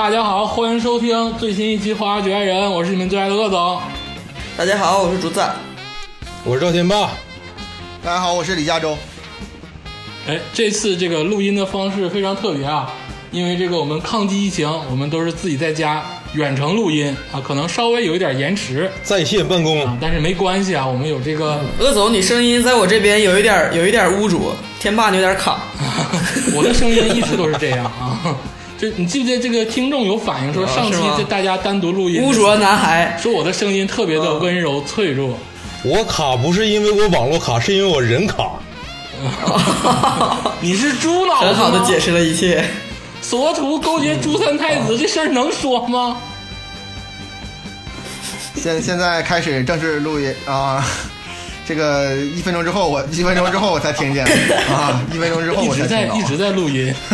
大家好，欢迎收听最新一期《花花局爱人》，我是你们最爱的鄂总。大家好，我是竹子。我是赵天霸，大家好，我是李佳洲。哎，这次这个录音的方式非常特别啊，因为这个我们抗击疫情，我们都是自己在家远程录音啊，可能稍微有一点延迟在线办公啊，但是没关系啊，我们有这个，鄂总，你声音在我这边有一点有一点污浊，天霸你有点卡。我的声音一直都是这样啊。就你记不记得这个听众有反映说，上期这大家单独录音，污浊男孩，说我的声音特别的温柔脆弱。我卡不是因为我网络卡，是因为我人卡。你是猪脑子吗很好的解释了一切。索图勾结朱三太子这事儿能说吗？现现在开始正式录音啊！这个一分钟之后我一分钟之后我才听见 啊！一分钟之后一我才听到。直在一直在录音。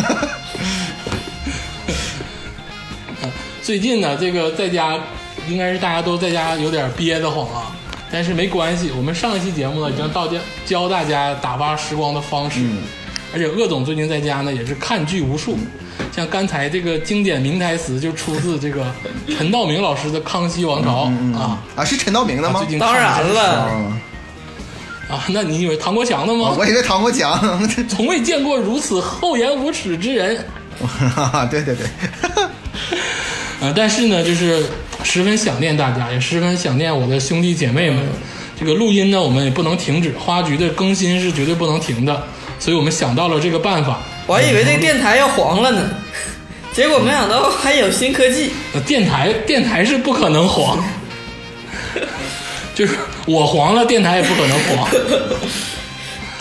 最近呢，这个在家应该是大家都在家有点憋得慌啊，但是没关系，我们上一期节目呢已经到家教大家打发时光的方式，而且鄂总最近在家呢也是看剧无数，像刚才这个经典名台词就出自这个陈道明老师的《康熙王朝》啊，啊，是陈道明的吗最？近当然了，啊，啊，那你以为唐国强的吗？我以为唐国强。从未见过如此厚颜无耻之人。对 对对，呃，但是呢，就是十分想念大家，也十分想念我的兄弟姐妹们。这个录音呢，我们也不能停止，花局的更新是绝对不能停的，所以我们想到了这个办法。我还以为这个电台要黄了呢，结果没想到还有新科技。呃电台电台是不可能黄，就是我黄了，电台也不可能黄。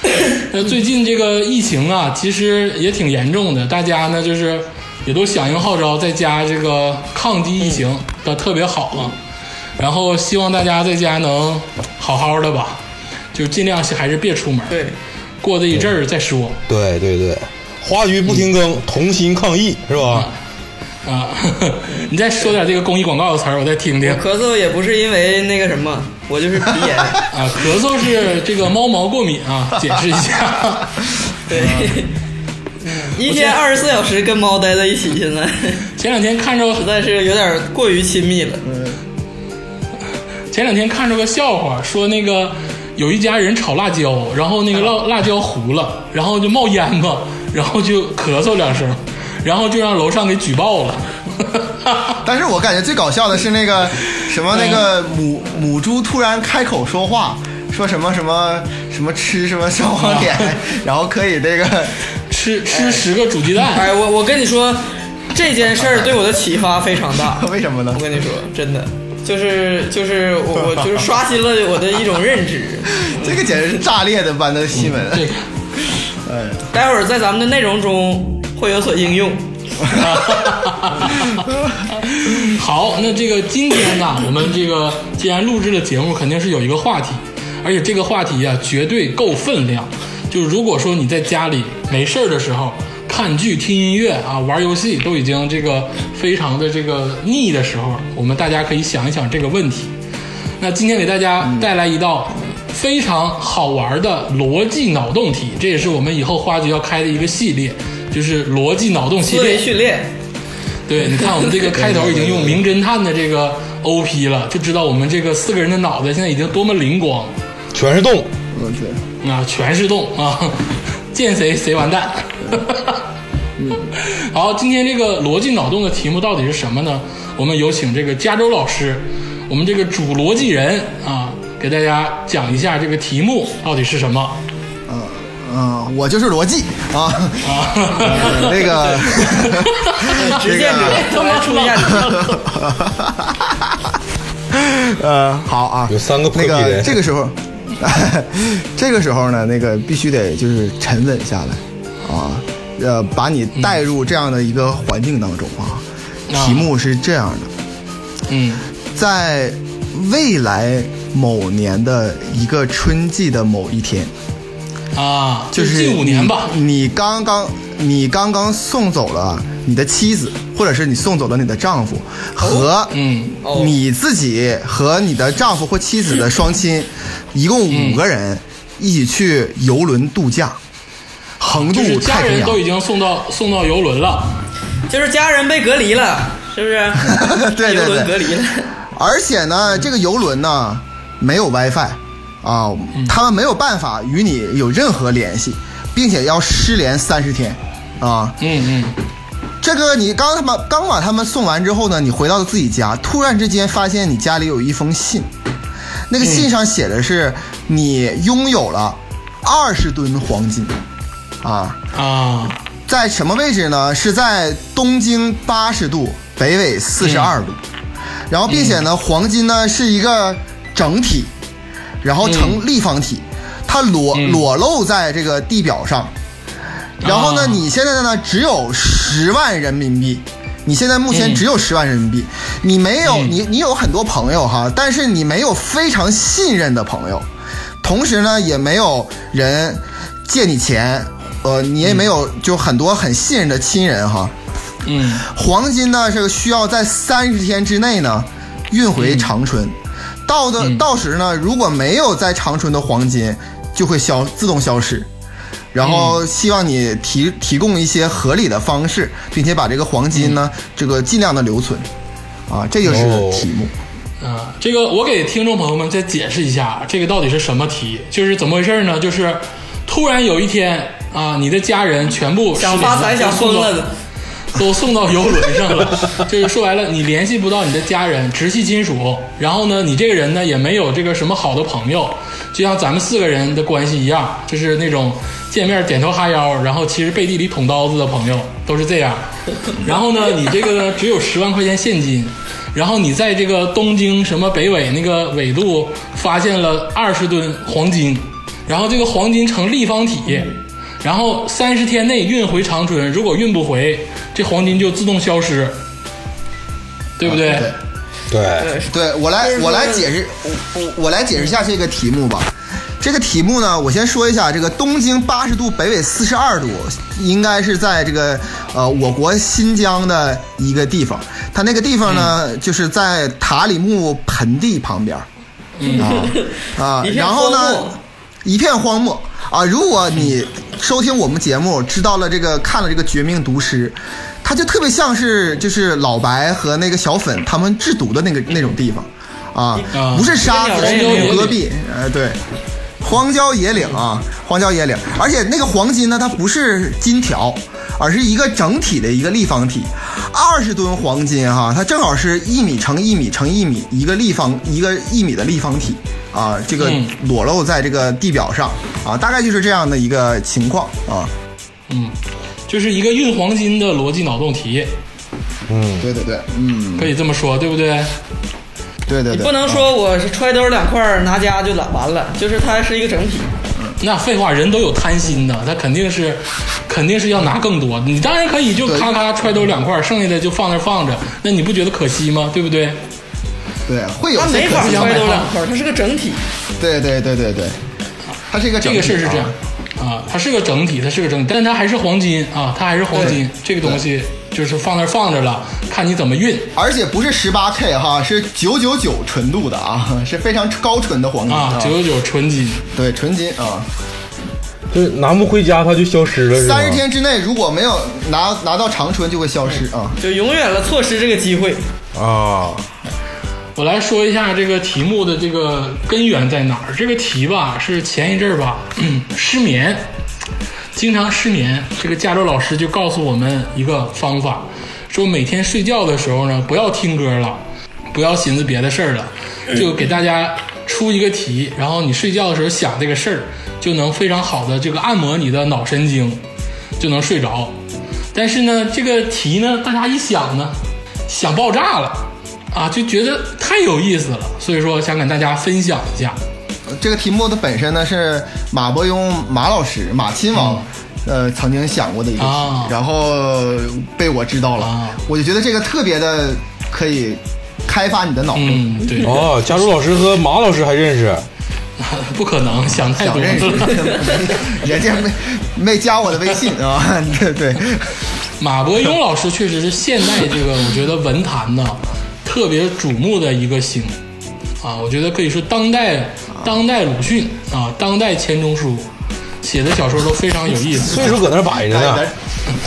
那最近这个疫情啊，其实也挺严重的，大家呢就是也都响应号召，在家这个抗击疫情的特别好啊。然后希望大家在家能好好的吧，就尽量还是别出门，对，过这一阵儿再说对对对，花局不停更，同心抗疫是吧？啊。你再说点这个公益广告的词儿，我再听听。咳嗽也不是因为那个什么，我就是鼻炎。啊，咳嗽是这个猫毛过敏啊，解释一下。对，一天二十四小时跟猫待在一起，现在。前两天看着实在是有点过于亲密了。前两天看着个笑话，说那个有一家人炒辣椒，然后那个辣辣椒糊了，然后就冒烟嘛，然后就咳嗽两声，然后就让楼上给举报了。但是我感觉最搞笑的是那个 什么那个母母猪突然开口说话，说什么什么什么吃什么双黄点，然后可以这个吃吃十个煮鸡蛋，哎，我我跟你说，这件事儿对我的启发非常大。为什么呢我？跟你说，真的，就是就是我我 就是刷新了我的一种认知。这个简直是炸裂的般的新闻。这个哎，待会儿在咱们的内容中会有所应用。好，那这个今天呢，我们这个既然录制了节目，肯定是有一个话题，而且这个话题啊，绝对够分量。就是如果说你在家里没事儿的时候看剧、听音乐啊、玩游戏，都已经这个非常的这个腻的时候，我们大家可以想一想这个问题。那今天给大家带来一道非常好玩的逻辑脑洞题，这也是我们以后花局要开的一个系列，就是逻辑脑洞系列。训练，对，你看我们这个 开头已经用名侦探的这个 OP 了，就知道我们这个四个人的脑袋现在已经多么灵光全是洞，我去，啊，全是洞啊，见谁谁完蛋。嗯 好，今天这个逻辑脑洞的题目到底是什么呢？我们有请这个加州老师，我们这个主逻辑人啊，给大家讲一下这个题目到底是什么嗯嗯，我就是逻辑啊，啊？那个实践者突然出现了。呃，好啊，有三个破那个这个时候，这个时候呢，那个必须得就是沉稳下来啊，呃，把你带入这样的一个环境当中啊。啊题目是这样的，嗯在未来某年的一个春季的某一天，啊，就是近五年吧。你刚刚你刚刚送走了你的妻子，或者是你送走了你的丈夫，和嗯哦你自己和你的丈夫或妻子的双亲，一共五个人一起去游轮度假，横渡就是家太平洋人都。已经送到送到游轮了。就是家人被隔离了，是不是？对对游轮对隔离了。而且呢，这个游轮呢没有 WiFi 啊，他们没有办法与你有任何联系，并且要失联三十天啊。嗯嗯，这个你刚他妈刚把他们送完之后呢，你回到自己家，突然之间发现你家里有一封信，那个信上写的是你拥有了二十吨黄金啊。啊，在什么位置呢？是在东经八十度，北纬四十二度。然后，并且呢，黄金呢是一个整体，然后呈立方体，它裸、嗯裸露在这个地表上。然后呢，啊你现在呢只有十万人民币，你现在目前嗯。只有十万人民币，你没有嗯。你你有很多朋友哈，但是你没有非常信任的朋友，同时呢也没有人借你钱，呃，你也没有就很多很信任的亲人哈。嗯。黄金呢，这个需要在三十天之内呢运回长春，到的、嗯。到时呢，如果没有在长春的黄金，就会消自动消失。然后希望你提提供一些合理的方式，并且把这个黄金呢，这个尽量的留存，啊，这就是哦题目。啊，这个我给听众朋友们再解释一下，这个到底是什么题？就是怎么回事呢？就是突然有一天啊，你的家人全部想发财想疯了 都送到游轮上了，就是说白了，你联系不到你的家人、直系亲属，然后呢，你这个人呢也没有这个什么好的朋友，就像咱们四个人的关系一样，就是那种见面点头哈腰，然后其实背地里捅刀子的朋友都是这样。然后呢，你这个只有十万块钱现金，然后你在这个东京什么北纬那个纬度发现了二十吨黄金，然后这个黄金呈立方体。然后三十天内运回长春，如果运不回，这黄金就自动消失，对不？对，对，对我来我来解释，我我我来解释一下这个题目吧。这个题目呢，我先说一下，这个东经八十度，北纬四十二度，应该是在这个呃我国新疆的一个地方。它那个地方呢，嗯就是在塔里木盆地旁边。嗯啊 啊然后呢，一片荒漠啊。如果你收听我们节目，知道了这个看了这个《绝命毒师》，它就特别像是就是老白和那个小粉他们制毒的那个那种地方啊啊，不是沙子，是一个鸟人也戈壁，呃，对。荒郊野岭啊，荒郊野岭，而且那个黄金呢，它不是金条，而是一个整体的一个立方体。二十吨黄金哈、它正好是一米乘一米乘一米一个立方一个一米的立方体啊，这个嗯裸露在这个地表上啊，大概就是这样的一个情况啊。嗯，就是一个运黄金的逻辑脑洞题，嗯，对对对，嗯，可以这么说，对不对？对对对，你不能说我是揣兜两块拿家就了完了，就是它是一个整体。那废话，人都有贪心的，他肯定是，肯定是要拿更多。你当然可以就咔咔揣兜两块，剩下的就放那放着，那你不觉得可惜吗？对不对？对会有他没法些可惜想买揣兜两块儿，它是个整体。对对对对对，它是一个整体这个事儿是这样啊啊，它是个整体，它是个整体，但它还是黄金啊，它还是黄金，这个东西就是放那儿放着了，看你怎么运而且不是十八 K 哈，是九九九纯度的啊，是非常高纯的黄金啊，九九九纯金。对纯金啊。就拿不回家，它就消失了？三十天之内如果没有拿拿到长春，就会消失啊。就永远了错失这个机会。啊，我来说一下这个题目的这个根源在哪儿。这个题吧是前一阵儿吧，失眠，经常失眠。这个加州老师就告诉我们一个方法，说每天睡觉的时候呢，不要听歌了，不要寻思别的事儿了，就给大家出一个题，然后你睡觉的时候想这个事儿，就能非常好的这个按摩你的脑神经，就能睡着。但是呢，这个题呢，大家一想呢，想爆炸了啊，就觉得太有意思了，所以说想跟大家分享一下。这个题目的本身呢是马伯庸马老师马亲王。呃，曾经想过的一个题，啊然后被我知道了，啊我就觉得这个特别的可以开发你的脑洞。嗯，对，哦，加州老师和马老师还认识，不可能想太多想认识了。，人家没没加我的微信啊，对对，马伯庸老师确实是现代这个我觉得文坛呢特别瞩目的一个星啊，我觉得可以说当代当代鲁迅啊，当代钱钟书写的小说都非常有意思岁数搁那儿摆着呢。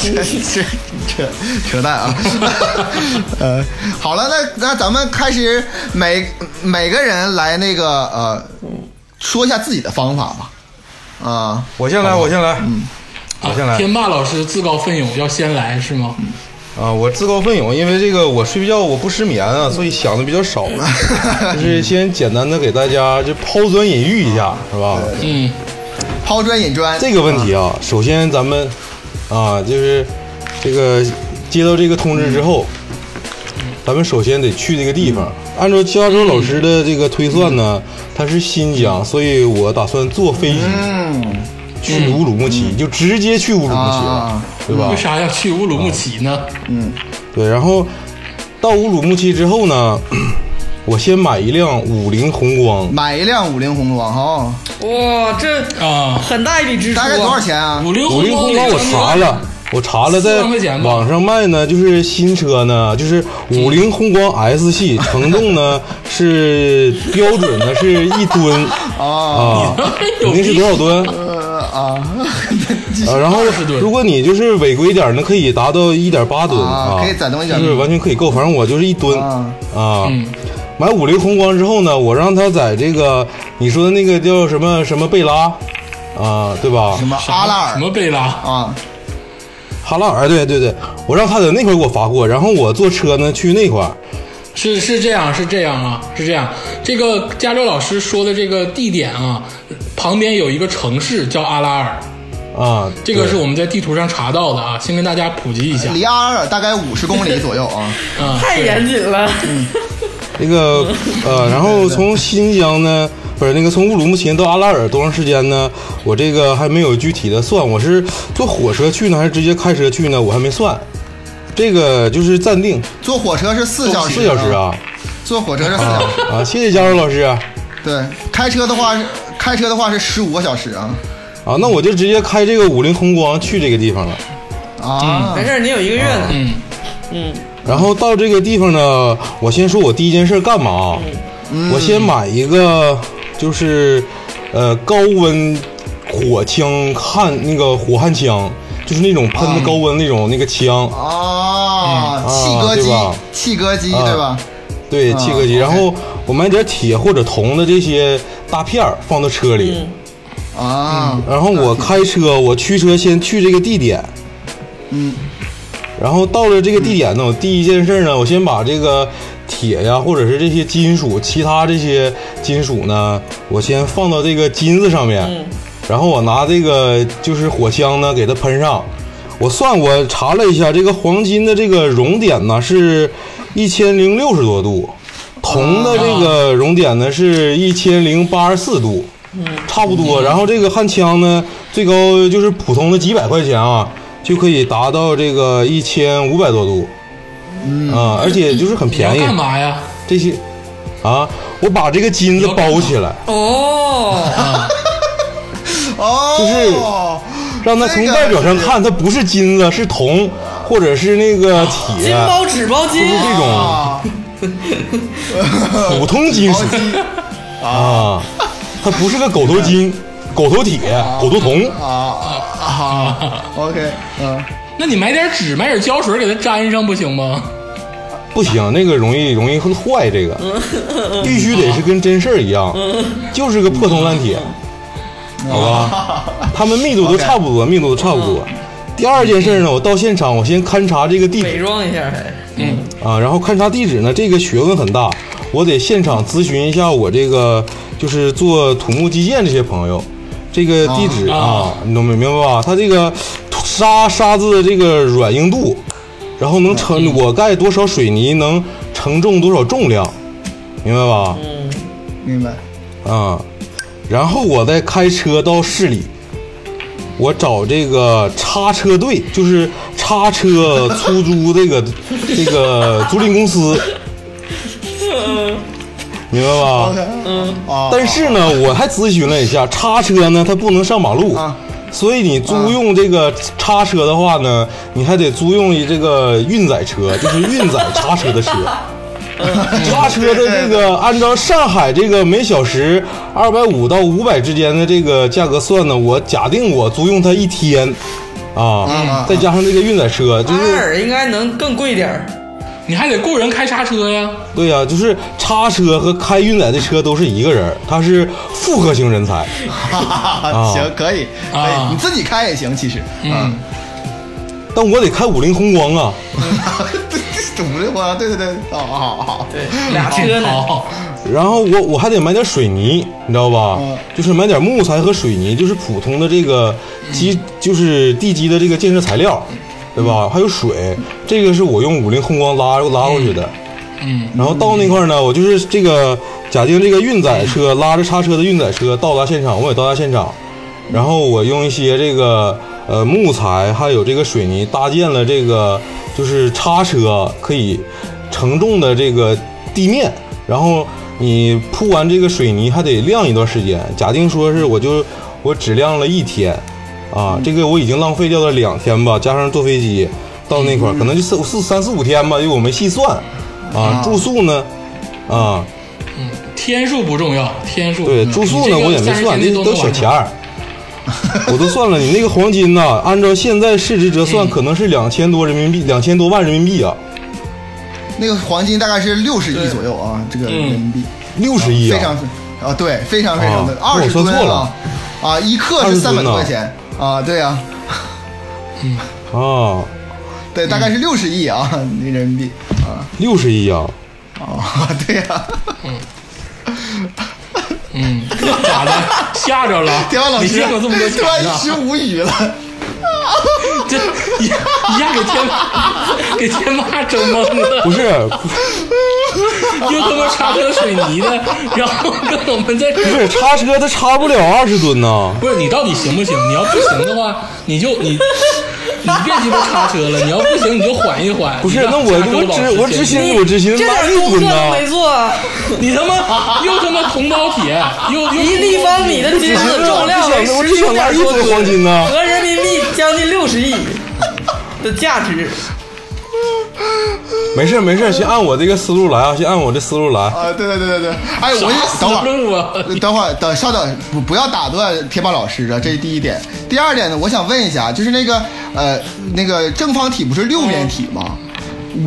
扯扯扯扯淡啊！呃，好了，那那咱们开始每每个人来那个呃，说一下自己的方法吧。啊，我先来，我先来，我先啊，来天霸老师自告奋勇要先来是吗？啊！我自告奋勇，因为这个我睡觉我不失眠啊，所以想的比较少。就是先简单的给大家就抛砖引玉一下，是吧？嗯，抛砖引砖。这个问题啊，首先咱们啊，就是这个接到这个通知之后，咱们首先得去这个地方。按照加州老师的这个推算呢，他是新疆，所以我打算坐飞机嗯去乌鲁木齐，就直接去乌鲁木齐了啊，对吧为？啥要去乌鲁木齐呢？嗯对，然后到乌鲁木齐之后呢，我先买一辆五菱宏光，买一辆五菱宏光哈，哇，这啊，很大一笔支出，大概多少？钱啊？五菱五菱宏光我查了。我查了，在网上卖呢，就是新车呢，就是五菱宏光 S 系，承重呢是标准的是一吨啊 啊，肯定是多少吨？呃 啊啊，然后20吨如果你就是违规点儿呢，可以达到一点八吨啊啊，可以攒动1.8就是完全可以够。反正我就是一吨啊买五菱宏光之后呢，我让他在这个你说的那个叫什么什么贝拉啊，对吧？什么阿拉尔什么贝拉？啊？哈拉尔，对对对，我让他在那块儿给我发货，然后我坐车呢去那块儿。是是这样，是这样啊，是这样。这个加州老师说的这个地点啊，旁边有一个城市叫阿拉尔，啊，这个是我们在地图上查到的啊，先跟大家普及一下。离阿拉尔大概五十公里左右啊。啊，太严谨了。嗯，那个呃，然后从新疆呢，不是那个从乌鲁木齐到阿拉尔多长时间呢？我这个还没有具体的算，我是坐火车去呢，还是直接开车去呢？我还没算。这个就是暂定坐火车是四小时，四小时。啊坐火车是四小时。啊！谢谢加州老师啊！对，开车的话是开车的话是十五个小时啊。啊那我就直接开这个五菱宏光去这个地方了。啊没，事，你有一个月呢。嗯，嗯，然后到这个地方呢，我先说我第一件事干嘛啊？我先买一个就是呃高温火枪焊那个火焊枪，就是那种喷的高温那种那个枪，啊，嗯气割机气割机啊对吧？对，气割机。然后我买点铁或者铜的这些大片儿放到车里，啊，然后我开车，我驱车先去这个地点，嗯，然后到了这个地点呢，我第一件事呢，我先把这个铁呀，或者是这些金属，其他这些金属呢，我先放到这个金子上面，然后我拿这个就是火枪呢给它喷上。我算我查了一下，这个黄金的这个熔点呢是一千零六十多度，铜的这个熔点呢是一千零八十四度，差不多。然后这个焊枪呢，最高就是普通的几百块钱啊，就可以达到这个一千五百多度，啊，而且就是很便宜。干嘛呀？这些啊，我把这个金子包起来，哦，哦，就是让它从外表上看，它不是金子，是铜或者是那个铁。金，包纸包金。就是这种。啊，普通金属 啊，它不是个狗头金、狗头铁、狗头铜。啊啊，OK，嗯，那你买点纸，买点胶水给它粘上不行吗？不行，那个容易容易会坏，这个必须得是跟真事儿一样，就是个破铜烂铁，好吧？它们密度都差不多，密度都差不多。第二件事呢，我到现场，我先勘察这个地伪装一下还。嗯，啊，然后勘察地址呢，这个学问很大，我得现场咨询一下我这个就是做土木基建这些朋友，这个地址啊啊，你懂明明白吧？它这个沙沙子的这个软硬度，然后能承我盖多少水泥能承重多少重量，明白吧？嗯明白。啊，然后我再开车到市里，我找这个叉车队，就是叉车出租这个 这个租赁公司，明白吧？嗯。啊，但是呢，我还咨询了一下，叉车呢它不能上马路，啊。所以你租用这个叉车的话呢，你还得租用这个运载车，就是运载叉车的车。叉车的这个按照上海这个每小时二百五到五百之间的这个价格算呢，我假定我租用它一天，啊，再加上这个运载车，就阿是尔应该能更贵点儿。你还得雇人开叉车呀。对呀、就是叉车和开运载的车都是一个人，他是复合型人才。行，可以，可啊。以，你自己开也行，其实，嗯，但我得开五菱宏光啊，对对，五菱宏，对对对，好好好，对，俩车呢。然后我我还得买点水泥，你知道吧？嗯就是买点木材和水泥，就是普通的这个基，就是地基的这个建设材料，对吧？还有水，这个是我用五菱宏光拉拉过去的。嗯，然后到那块儿呢，我就是这个假定这个运载车拉着叉车的运载车到达现场，我也到达现场，然后我用一些这个呃木材还有这个水泥搭建了这个就是叉车可以承重的这个地面，然后你铺完这个水泥还得晾一段时间。假定说是我就我只晾了一天，啊，这个我已经浪费掉了两天吧，加上坐飞机到那块儿，可能就四四三四五天吧，因为我没细算。啊，住宿呢？啊，嗯天数不重要，天数对，住宿呢我也没算，那都小钱儿，我都算了。你那个黄金呐，按照现在市值折算，可能是两千多人民币，两千多万人民币啊，那个黄金大概是六十亿左右啊，这个人民币，六十亿啊？非常，啊，对，非常非常的啊二十我算错了。吨啊，啊，一克是三百多块钱。啊，对呀，啊，对，大概是六十亿啊，那人民币。啊，六十亿啊，啊，对呀，嗯，咋的？吓着了？天王老师没见过这么多钱突然一呢，时无语了，这一一下给天 给天霸整懵了。不是，又他妈插车水泥的，然后跟我们在这不是叉车它插不了二十吨呢，不是你到底行不行？你要不行的话，你就你你别鸡巴叉车了。你要不行，你就缓一缓。不是，你让那我我只师先我执行我执行这点功课都没做，你他妈又他妈铜包铁，又又一立方米的金子重量十九只想吨黄金呐，合人民币将近六十亿的价值。没事没事，先按我这个思路来啊，先按我这思路来。啊，对对对对对，哎，我啥就等会儿。啊？等会儿，等稍等，不不要打断铁霸老师啊，这是第一点。第二点呢，我想问一下，就是那个呃，那个正方体不是六面体吗？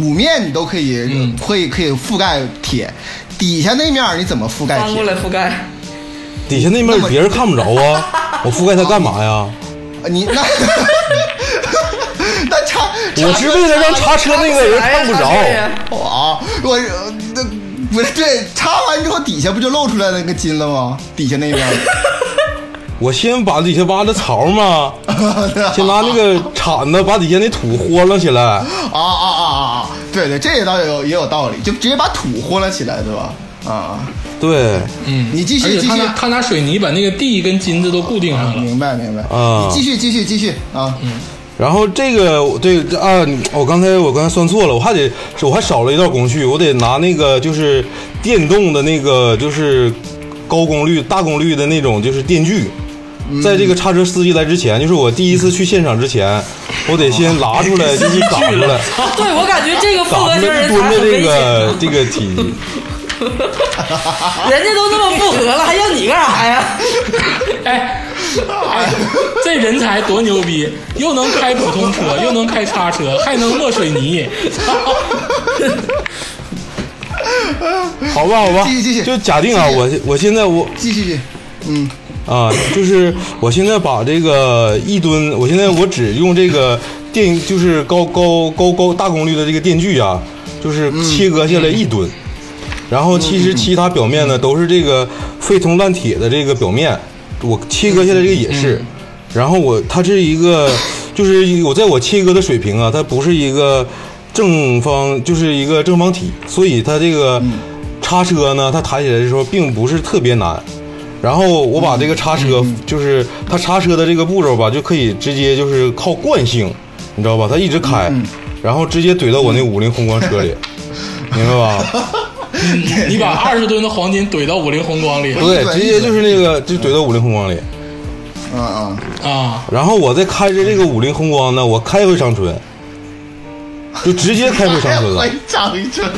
五面你都可以，嗯会可以覆盖铁，底下那面你怎么覆盖翻过铁？来覆盖，底下那面别人看不着啊，我覆盖它干嘛呀？呃 你那 那叉，我是为了让插车那个人看不着。啊，我呃那不是对，插完之后底下不就露出来那个筋了吗？底下那边，我先把底下挖的槽嘛，先拿那个铲子把底下那土豁楞起来。啊啊啊啊啊！对对，这也倒有也有道理，就直接把土豁了起来，对吧？啊啊，对，嗯，你继续继续他拿他拿水泥把那个地跟金子都固定上了。明白明白啊你继续继续继续啊！然后这个对这啊，我刚才我刚才算错了，我还得我还少了一道工序，我得拿那个就是电动的那个就是高功率大功率的那种就是电锯。在这个叉车司机来之前，就是我第一次去现场之前，我得先拿出来，就是打 出来，对我感觉这个复合型人才来一吨的这很危险个。这个体积。人家都那么复合了，还要你干啥呀？哎，哎，这人才多牛逼，又能开普通车，又能开叉车，还能磨水泥。好吧，好吧，继续继续。就假定啊，我我现在我继续继续，嗯。啊，就是我现在把这个一吨，我现在我只用这个电，就是高高高高大功率的这个电锯啊，就是切割下来一吨，然后其实其他表面呢都是这个废铜烂铁的这个表面，我切割下来这个也是，然后我它是一个，就是我在我切割的水平啊，它不是一个正方，就是一个正方体，所以它这个叉车呢，它抬起来的时候并不是特别难。然后我把这个叉车，就是它叉车的这个步骤吧，就可以直接就是靠惯性，你知道吧？它一直开，然后直接怼到我那五菱宏光车里，明白吧？你把二十吨的黄金怼到五菱宏光里对，直接就是那个就怼到五菱宏光里。嗯嗯，啊！然后我再开着这个五菱宏光呢，我开回长春，就直接开回长春了回。长春，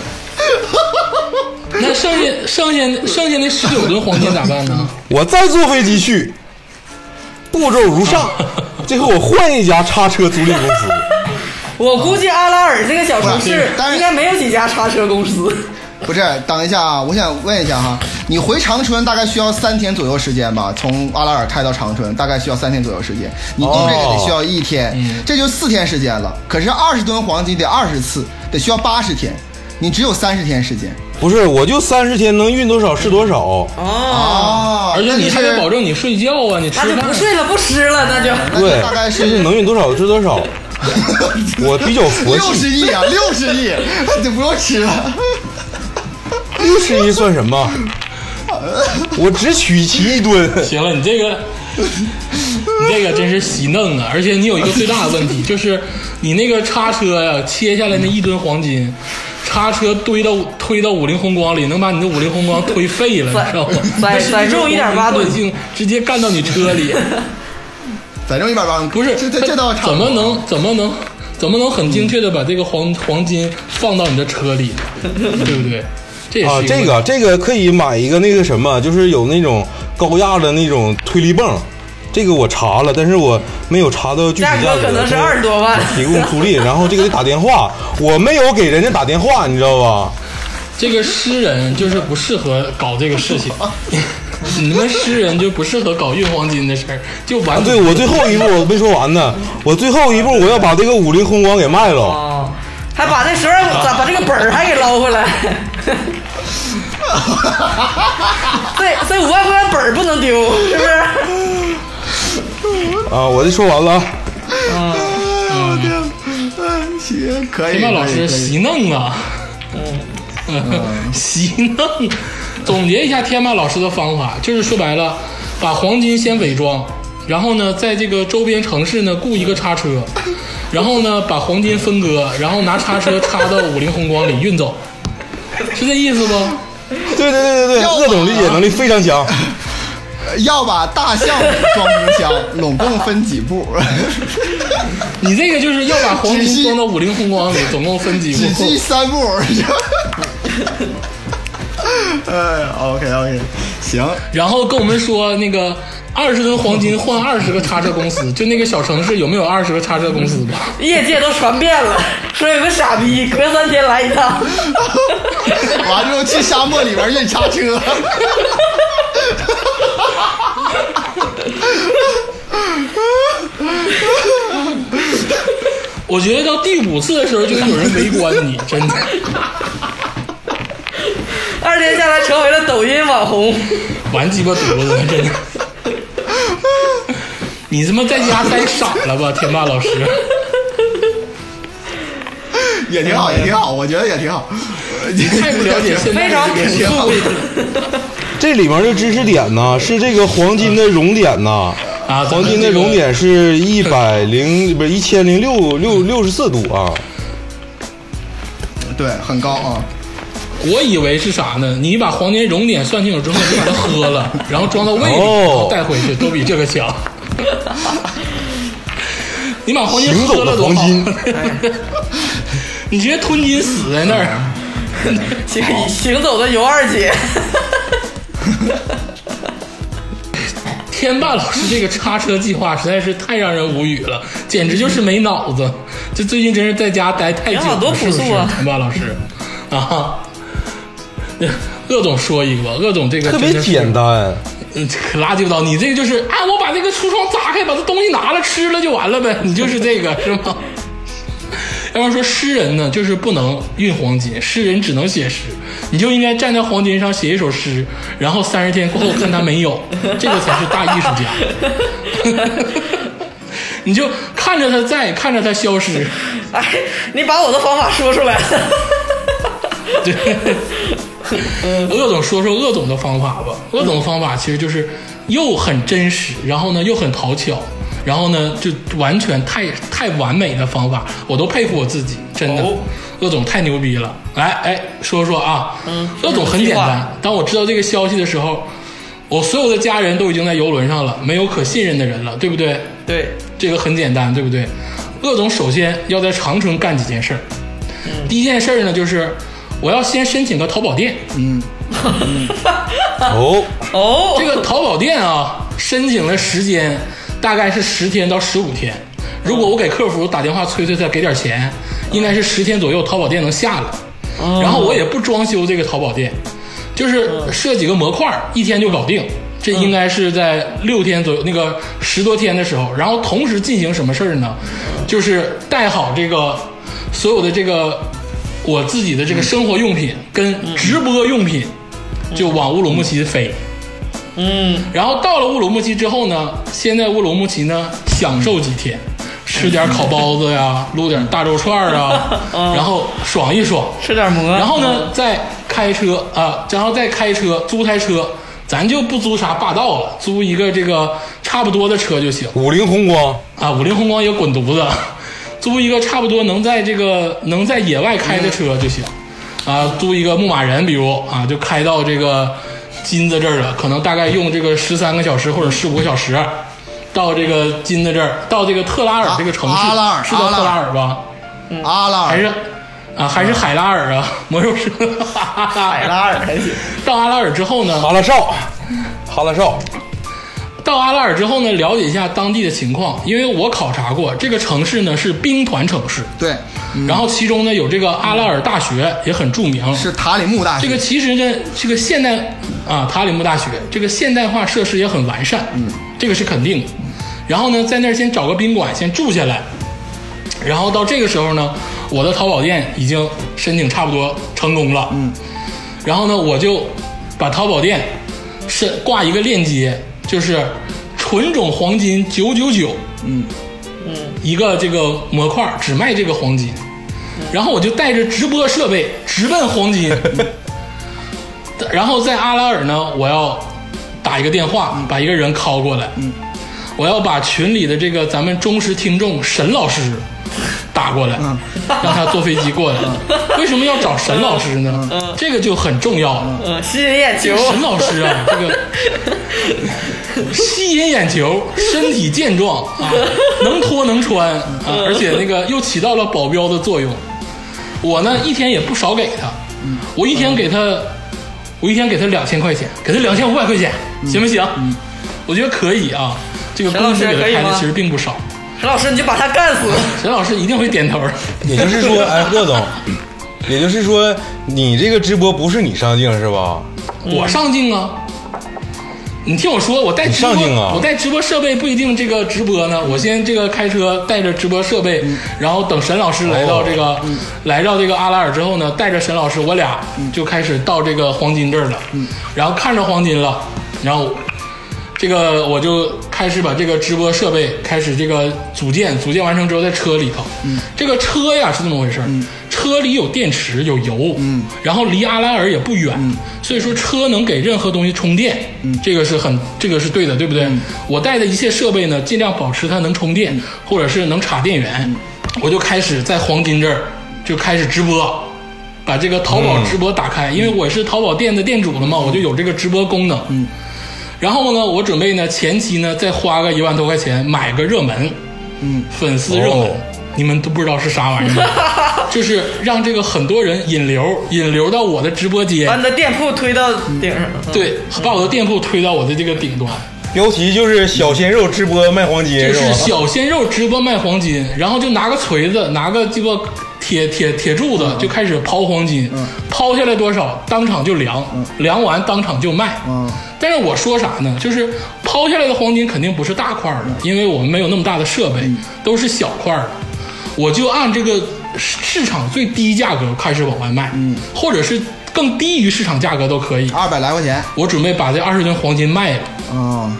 那剩下剩下剩下那十九吨黄金咋办呢？我再坐飞机去，步骤如上。最后我换一家叉车租赁公司。我估计阿拉尔这个小城市应该没有几家叉车公司。不是，等一下啊，我想问一下哈，你回长春大概需要三天左右时间吧？从阿拉尔开到长春大概需要三天左右时间，你用这个得需要一天，这就四天时间了。可是二十吨黄金得二十次，得需要八十天，你只有三十天时间不是，我就三十天能运多少是多少。哦，哦而且你还得保证你睡觉啊，你吃那就不睡了，不吃了，那就。对，大概是是能运多少是多少。我比较佛系六十，亿啊，六十亿，就不用吃了。六十亿算什么？我只取其一吨。行了，你这个，你这个真是洗嫩啊！而且你有一个最大的问题，就是你那个叉车呀，切下来那一吨黄金，叉车堆到推到五菱宏光里，能把你的五菱宏光推废了，你知道吗？载载重1.8吨性直接干到你车里，反正一百八，不是这这怎么能怎么能怎么能很精确的把这个黄黄金放到你的车里，对不对？这也是啊，这个这个可以买一个那个什么，就是有那种高压的那种推力泵，这个我查了，但是我没有查到具体价价格可能是二十多万。提供租赁，然后这个得打电话，我没有给人家打电话，你知道吧？这个诗人就是不适合搞这个事情，你们诗人就不适合搞运黄金的事儿，就完啊，对我最后一步我没说完呢，我最后一步我要把这个五菱宏光给卖了。哦，还把那时候咋把这个本儿还给捞回来？这这五万块钱本儿不能丢，是不是？啊，我就说完了啊。我天，嗯，行，可以。天霸老师可以可以稀嫩啊，嗯，洗弄。总结一下天霸老师的方法，就是说白了，把黄金先伪装，然后呢，在这个周边城市呢雇一个叉车，然后呢把黄金分割，然后拿叉车插到五菱宏光里运走，是这意思不？对对对对对，要鄂总理解能力非常强。要把大象装冰箱，拢共分几步？你这个就是要把黄金装到五菱宏光里，总共分几只步？记三步。哎，OK OK，行，然后跟我们说那个二十吨黄金换二十个叉车公司，就那个小城市有没有二十个叉车公司吧？业界都传遍了，说有个傻逼隔三天来一趟，完之后去沙漠里边运叉车。我觉得到第五次的时候就有人围观你，真的。二天下来成为了抖音网红。完鸡巴犊子了，真的。你他妈在家呆傻了吧，天霸老师？也挺好，也挺好，我觉得也挺好。你太不了解现在非常的这个朴素这里面的知识点呢，是这个黄金的熔点呐，啊！黄金的熔点是一百零不是一千零六六六十四度啊。对，很高啊。我以为是啥呢？你把黄金熔点算清楚之后，你把它喝了，然后装到胃里，哦然后带回去，都比这个强。你把黄金喝了多好。黄金，你直接吞金死在那儿。行行走的尤二姐，天霸老师这个叉车计划实在是太让人无语了，简直就是没脑子。这最近真是在家待太久了，挺好多朴素啊。天霸老师。啊。鄂总说一个吧，鄂总这个特别简单，嗯，可拉鸡巴倒！你这个就是啊，我把这个橱窗砸开，把这东西拿了吃了就完了呗，你就是这个是吗？要不然说诗人呢，就是不能运黄金，诗人只能写诗，你就应该站在黄金上写一首诗，然后三十天过后看他没有，这个才是大艺术家。你就看着他在，看着他消失，哎，你把我的方法说出来。对，鄂总说说鄂总的方法吧。鄂总的方法其实就是又很真实，然后呢又很讨巧，然后呢就完全太太完美的方法，我都佩服我自己，真的。哦鄂总太牛逼了！来，哎，说说啊，嗯鄂总很简单。当我知道这个消息的时候，我所有的家人都已经在游轮上了，没有可信任的人了，对不对？对，这个很简单，对不对？鄂总首先要在长春干几件事儿。第一件事儿呢，就是我要先申请个淘宝店。嗯哦，哦，这个淘宝店啊，申请的时间大概是十天到十五天。如果我给客服打电话催催他给点钱，应该是十天左右淘宝店能下来。然后我也不装修这个淘宝店，就是设几个模块，一天就搞定。这应该是在六天左右，那个十多天的时候，然后同时进行什么事儿呢？就是带好这个所有的这个我自己的这个生活用品跟直播用品，就往乌鲁木齐飞。嗯，然后到了乌鲁木齐之后呢，先在乌鲁木齐呢享受几天，吃点烤包子呀，撸点大肉串啊，然后爽一爽。吃点馍。然后呢，再开车啊，然后再开车租台车，咱就不租啥霸道了，租一个这个差不多的车就行五菱宏光，啊。五菱宏光也滚犊子，租一个差不多能在这个能在野外开的车就行啊。租一个牧马人，比如啊，就开到这个金子这儿了，可能大概用这个十三个小时或者十五个小时。到这个金子这儿，到这个特拉尔这个城市，阿拉尔是叫特拉尔吧？阿拉尔还是啊，还是海拉尔啊？魔兽世界海拉尔还行。到阿拉尔之后呢，哈拉少，哈拉少，到阿拉尔之后呢，了解一下当地的情况，因为我考察过，这个城市呢是兵团城市，对，然后其中呢有这个阿拉尔大学也很著名。是塔里木大学。这个其实呢，这个现代啊，塔里木大学这个现代化设施也很完善，嗯，这个是肯定的。然后呢，在那儿先找个宾馆先住下来，然后到这个时候呢，我的淘宝店已经申请差不多成功了，嗯，然后呢，我就把淘宝店是挂一个链接，就是纯种黄金九九九，嗯嗯，一个这个模块只卖这个黄金，然后我就带着直播设备直奔黄金，然后在阿拉尔呢，我要打一个电话，把一个人 call 过来，我要把群里的这个咱们忠实听众沈老师打过来，让他坐飞机过来。为什么要找沈老师呢？这个就很重要了。嗯，吸引眼球。沈老师啊，这个 吸引眼球，身体健壮啊，能脱能穿啊，而且那个又起到了保镖的作用。我呢一天也不少给他，我一天给他，我一天给他两千块钱，给他两千五百块钱，行不行？我觉得可以啊，这个工资给他开的其实并不少。沈老师，你就把他干死。沈老师一定会点头。也就是说，哎，贺总，也就是说，你这个直播不是你上镜是吧？我上镜啊。你听我说，我带直播，我带直播设备不一定这个直播呢。我先这个开车带着直播设备，然后等沈老师来到这个、来到这个阿拉尔之后呢，带着沈老师，我俩就开始到这个黄金这儿了。然后看着黄金了，然后这个我就开始把这个直播设备开始这个组建，组建完成之后在车里头。这个车呀是这么回事儿，车里有电池有油，然后离阿拉尔也不远，所以说车能给任何东西充电，这个是很这个是对的，对不对？我带的一切设备呢，尽量保持它能充电，或者是能插电源。我就开始在黄金这儿就开始直播。把这个淘宝直播打开，因为我是淘宝店的店主了嘛，我就有这个直播功能。嗯，然后呢，我准备呢前期呢再花个一万多块钱买个热门，嗯，粉丝热门，哦你们都不知道是啥玩意儿，就是让这个很多人引流，引流到我的直播间把，你的店铺推到顶上。对，把我的店铺推到我的这个顶端。标题就是小鲜肉直播卖黄金就是？小鲜肉直播卖黄金，然后就拿个锤子，拿个鸡巴铁铁铁柱子就开始抛黄金，抛下来多少当场就量，量完当场就卖。嗯。但是我说啥呢？就是抛下来的黄金肯定不是大块儿的，因为我们没有那么大的设备，都是小块的。我就按这个市市场最低价格开始往外卖，或者是更低于市场价格都可以。二百来块钱，我准备把这二十吨黄金卖了，嗯，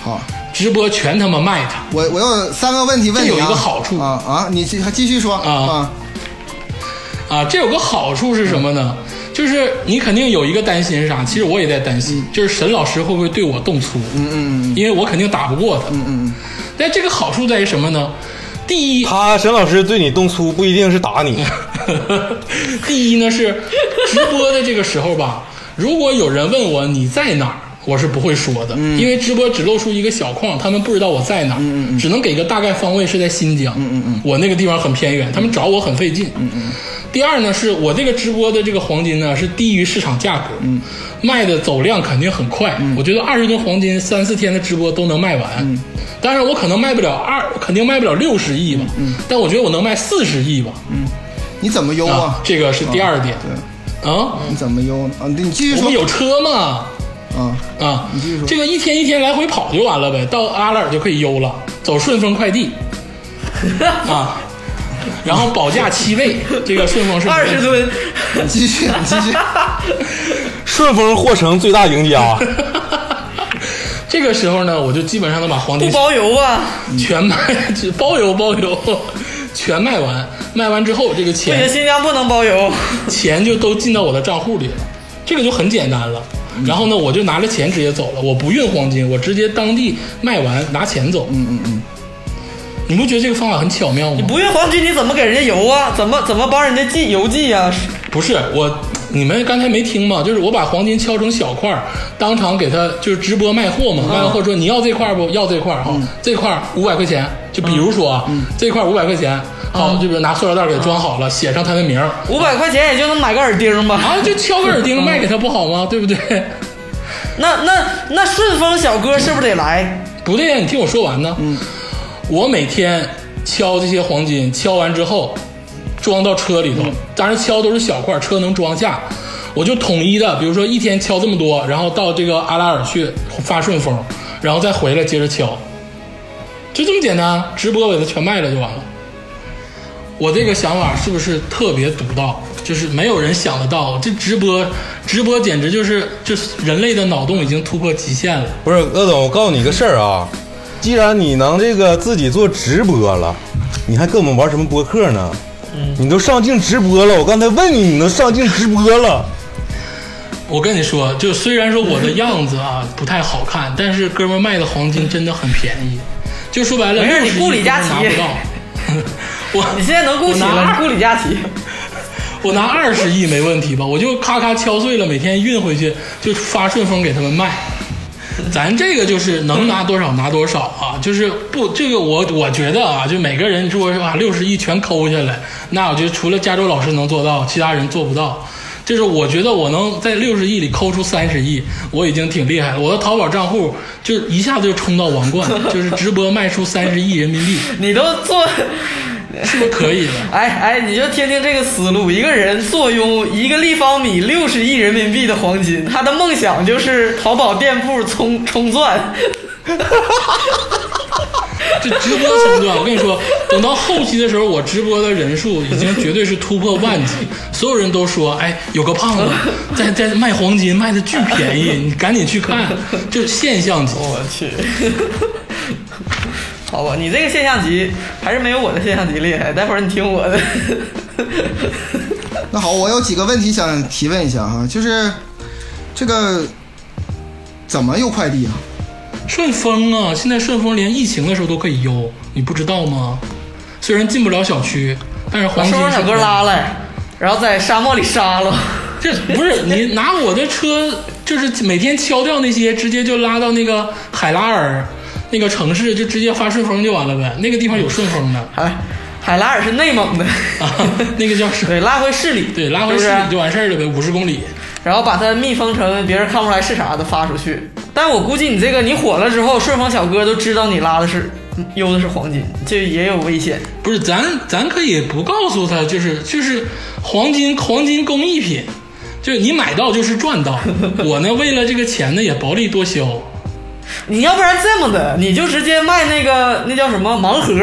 好，直播全他妈卖他。我我有三个问题问你、啊，这有一个好处啊啊，你继还继续说啊啊，这有个好处是什么呢？就是你肯定有一个担心是啥？其实我也在担心，就是沈老师会不会对我动粗？嗯嗯嗯因为我肯定打不过他。嗯嗯但这个好处在于什么呢？第一，他沈老师对你动粗不一定是打你，第一呢是直播的这个时候吧，如果有人问我你在哪儿，我是不会说的，因为直播只露出一个小框，他们不知道我在哪儿，只能给个大概方位是在新疆，我那个地方很偏远，他们找我很费劲。第二呢，是我这个直播的这个黄金呢是低于市场价格，嗯，卖的走量肯定很快。我觉得二十吨黄金三四天的直播都能卖完。嗯，当然我可能卖不了二，肯定卖不了六十亿吧。嗯，但我觉得我能卖四十亿吧。嗯你怎么优啊啊，？这个是第二点。对，啊，你怎么优呢？啊，你继续说我们。有车嘛？啊，啊你继续说，这个一天一天来回跑就完了呗，到阿拉尔就可以邮了，走顺丰快递 啊，然后保价七位，这个顺丰是二十吨，你继续，你继续。顺丰货城最大赢家，这个时候呢，我就基本上能把黄金不包邮啊？全卖，只包邮包邮，全卖完。卖完之后，这个钱不行，钱新疆不能包邮。钱就都进到我的账户里了，这个就很简单了。然后呢，我就拿着钱直接走了，我不运黄金，我直接当地卖完拿钱走。嗯嗯嗯，你不觉得这个方法很巧妙吗？你不运黄金，你怎么给人家邮啊？怎么怎么帮人家寄邮寄啊？不是我，你们刚才没听吗？就是我把黄金敲成小块儿，当场给他就是直播卖货嘛。卖完货说你要这块儿不要这块儿哈，这块儿五百块钱。就比如说啊，这块五百块钱，好，就比如拿塑料袋给装好了，写上他的名儿，五百块钱也就能买个耳钉吧？啊，就敲个耳钉卖给他不好吗？对不对？那那那顺丰小哥是不是得来？不对呀，你听我说完呢。嗯，我每天敲这些黄金，敲完之后装到车里头，当然敲都是小块，车能装下。我就统一的，比如说一天敲这么多，然后到这个阿拉尔去发顺丰，然后再回来接着敲，就这么简单。直播给它全卖了就完了。我这个想法是不是特别独到？就是没有人想得到，这直播直播简直就是就是人类的脑洞已经突破极限了。不是鄂总，我告诉你个事儿啊，既然你能这个自己做直播了，你还跟我们玩什么播客呢？你都上镜直播了，我刚才问你，你都上镜直播了，我跟你说，就虽然说我的样子啊不太好看，但是哥们儿卖的黄金真的很便宜。就说白了，没事你60顾里佳拿不琦到。我你现在能雇起了，雇李佳琦。我拿二十亿没问题吧？我就咔咔敲碎了，每天运回去就发顺丰给他们卖。咱这个就是能拿多少拿多少啊，就是不这个我我觉得啊，就每个人如果是把六十亿全抠下来，那我觉得除了加州老师能做到，其他人做不到。就是我觉得我能在六十亿里抠出三十亿，我已经挺厉害了。我的淘宝账户就一下子就冲到王冠，就是直播卖出三十亿人民币，你都做，可以了？哎哎，你就听听这个思路：一个人坐拥一个立方米六十亿人民币的黄金，他的梦想就是淘宝店铺冲冲钻。这直播冲钻，我跟你说，等到后期的时候，我直播的人数已经绝对是突破万级，所有人都说，哎，有个胖子在在卖黄金，卖的巨便宜，你赶紧去看，就现象级。我去，好吧，你这个现象级还是没有我的现象级厉害。待会儿你听我的。那好，我有几个问题想提问一下哈，就是这个怎么邮快递啊？顺丰啊，现在顺丰连疫情的时候都可以邮，你不知道吗？虽然进不了小区，但是把黄金小哥拉来，然后在沙漠里杀了。这不是你拿我的车，就是每天敲掉那些，直接就拉到那个海拉尔那个城市，就直接发顺丰就完了呗。那个地方有顺丰的 哎，海拉尔是内蒙的，啊，那个叫什么？对，拉回市里，对，拉回市里就完事儿了呗，五十公里。然后把它密封成别人看不出来是啥的发出去。但我估计你这个你火了之后，顺丰小哥都知道你拉的是邮的是黄金，这也有危险。不是，咱咱可以不告诉他，就是就是黄金黄金工艺品，就是你买到就是赚到。我呢，为了这个钱呢，也薄利多销。你要不然这么的，你就直接卖那个那叫什么盲盒，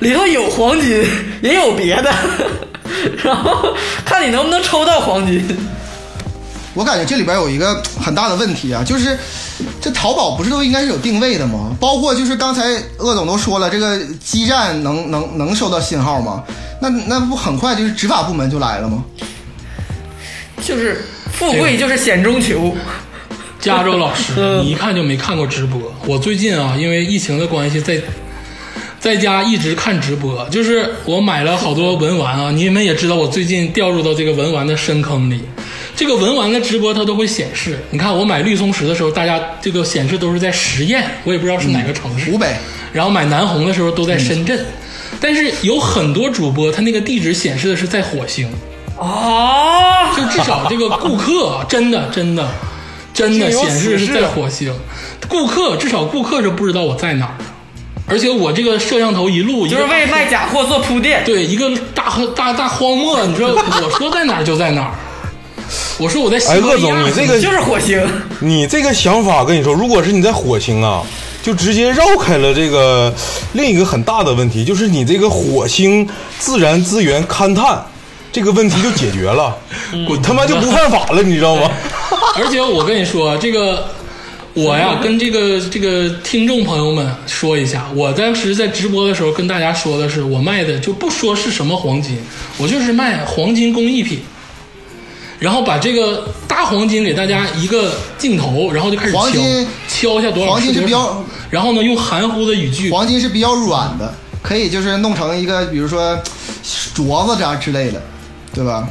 里头有黄金，也有别的，然后看你能不能抽到黄金。我感觉这里边有一个很大的问题啊，就是这淘宝不是都应该是有定位的吗？包括就是刚才鄂总都说了，这个基站能能能收到信号吗？那那不很快就是执法部门就来了吗？就是富贵就是险中求，加州老师，你一看就没看过直播。我最近啊，因为疫情的关系，在在家一直看直播，就是我买了好多文玩啊。你们也知道，我最近掉入到这个文玩的深坑里。这个文玩的直播它都会显示，你看我买绿松石的时候，大家这个显示都是在十堰，我也不知道是哪个城市。湖北然后买南红的时候都在深圳，但是有很多主播他那个地址显示的是在火星，啊，就至少这个顾客真的真的真的有显示是在火星，顾客至少顾客是不知道我在哪儿，而且我这个摄像头一路一就是为卖假货做铺垫。对一个大大大荒漠，你说 我说在哪儿就在哪儿，我说我在西哎，伯利亚，鄂总，你这个。就是火星，你这个想法，跟你说，如果是你在火星啊，就直接绕开了这个另一个很大的问题，就是你这个火星自然资源勘探这个问题就解决了，我他妈就不犯法了，你知道吗？而且我跟你说，这个我呀，跟这个这个听众朋友们说一下，我当时在直播的时候跟大家说的是，我卖的就不说是什么黄金，我就是卖黄金工艺品。然后把这个大黄金给大家一个镜头，然后就开始敲黄金敲一下多少黄金是比较然后呢用含糊的语句，黄金是比较软的，可以就是弄成一个，比如说镯子这样之类的，对吧？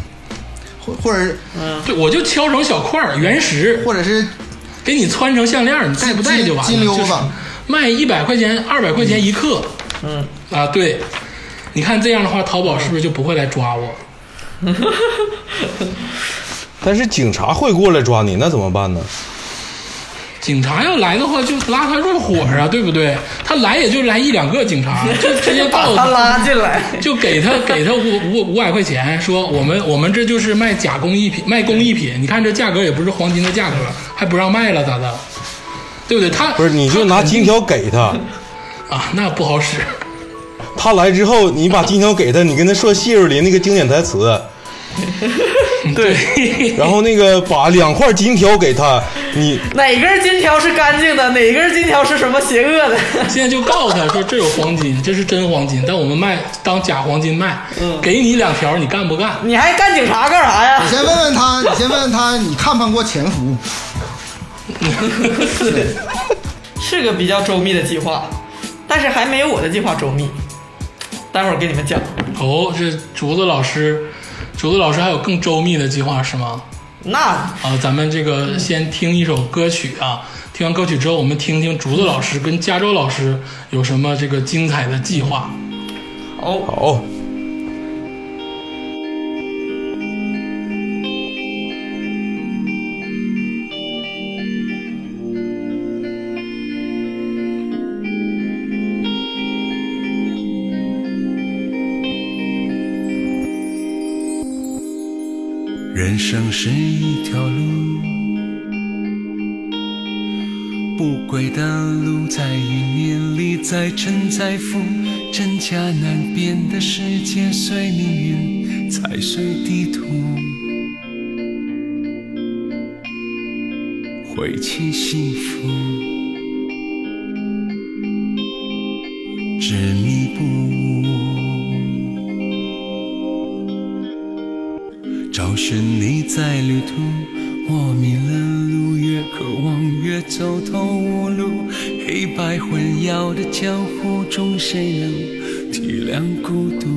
或或者对我就敲成小块儿原石，或者是给你穿成项链儿，你戴不戴就完了。金金溜子就是卖一百块钱、二百块钱一克。嗯啊，对，你看这样的话，淘宝是不是就不会来抓我？但是警察会过来抓你，那怎么办呢？警察要来的话，就拉他入伙啊，对不对？他来也就来一两个警察，就直接把他拉进来。就给他给他五五五百块钱，说我们我们这就是卖假工艺品，卖工艺品，你看这价格也不是黄金的价格，还不让卖了咋的？对不对？他不是，你就拿金条给他，啊，那不好使。他来之后，你把金条给他，你跟他说谢瑞麟那个经典台词，对，然后那个把两块金条给他，你哪根金条是干净的，哪根金条是什么邪恶的？现在就告诉他说这有黄金，这是真黄金，但我们卖当假黄金卖，给你两条，你干不干？你还干警察干啥呀你？先问问他，你先问问他，你看不看过潜伏？是个比较周密的计划，但是还没有我的计划周密。待会儿给你们讲。哦，这竹子老师，竹子老师还有更周密的计划是吗？那啊，咱们这个先听一首歌曲啊，听完歌曲之后，我们听听竹子老师跟加州老师有什么这个精彩的计划。哦，好。是一条路，不归的路，在欲念里，在沉在浮，真假难辨的世界，随命运，踩碎地图，挥起幸福，在旅途，我迷了路，越渴望越走投无路，黑白混淆的江湖中，谁能体谅孤独？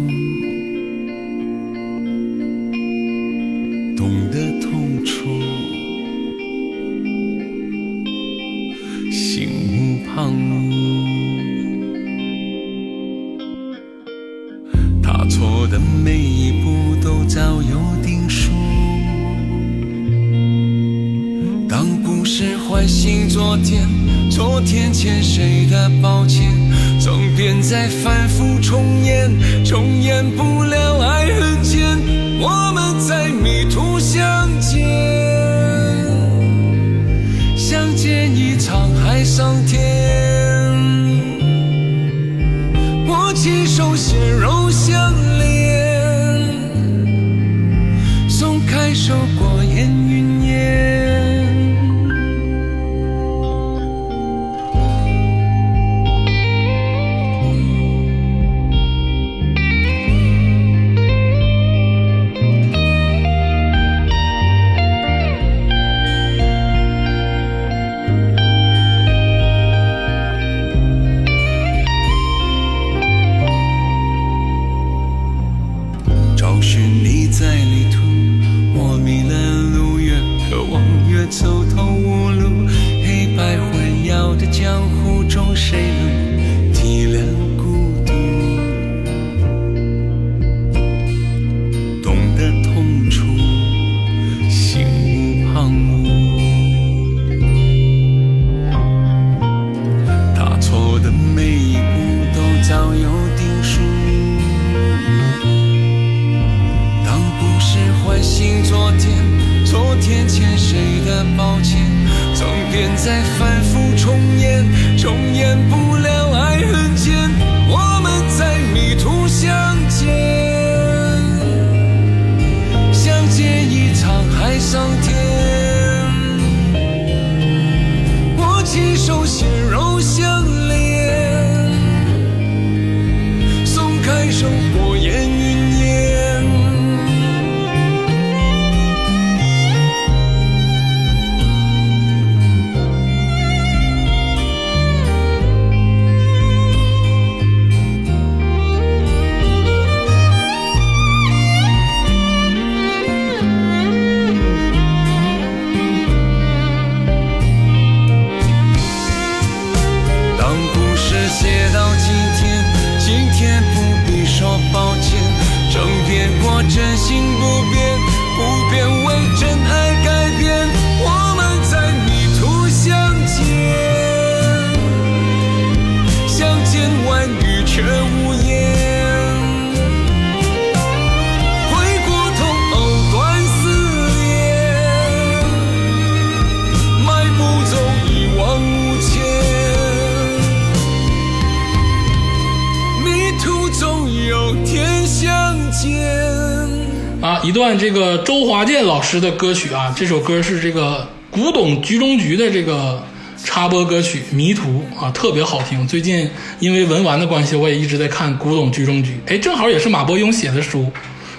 师的歌曲啊，这首歌是这个古董局中局的这个插播歌曲《迷途》啊，特别好听。最近因为文玩的关系，我也一直在看《古董局中局》，哎，正好也是马伯庸写的书，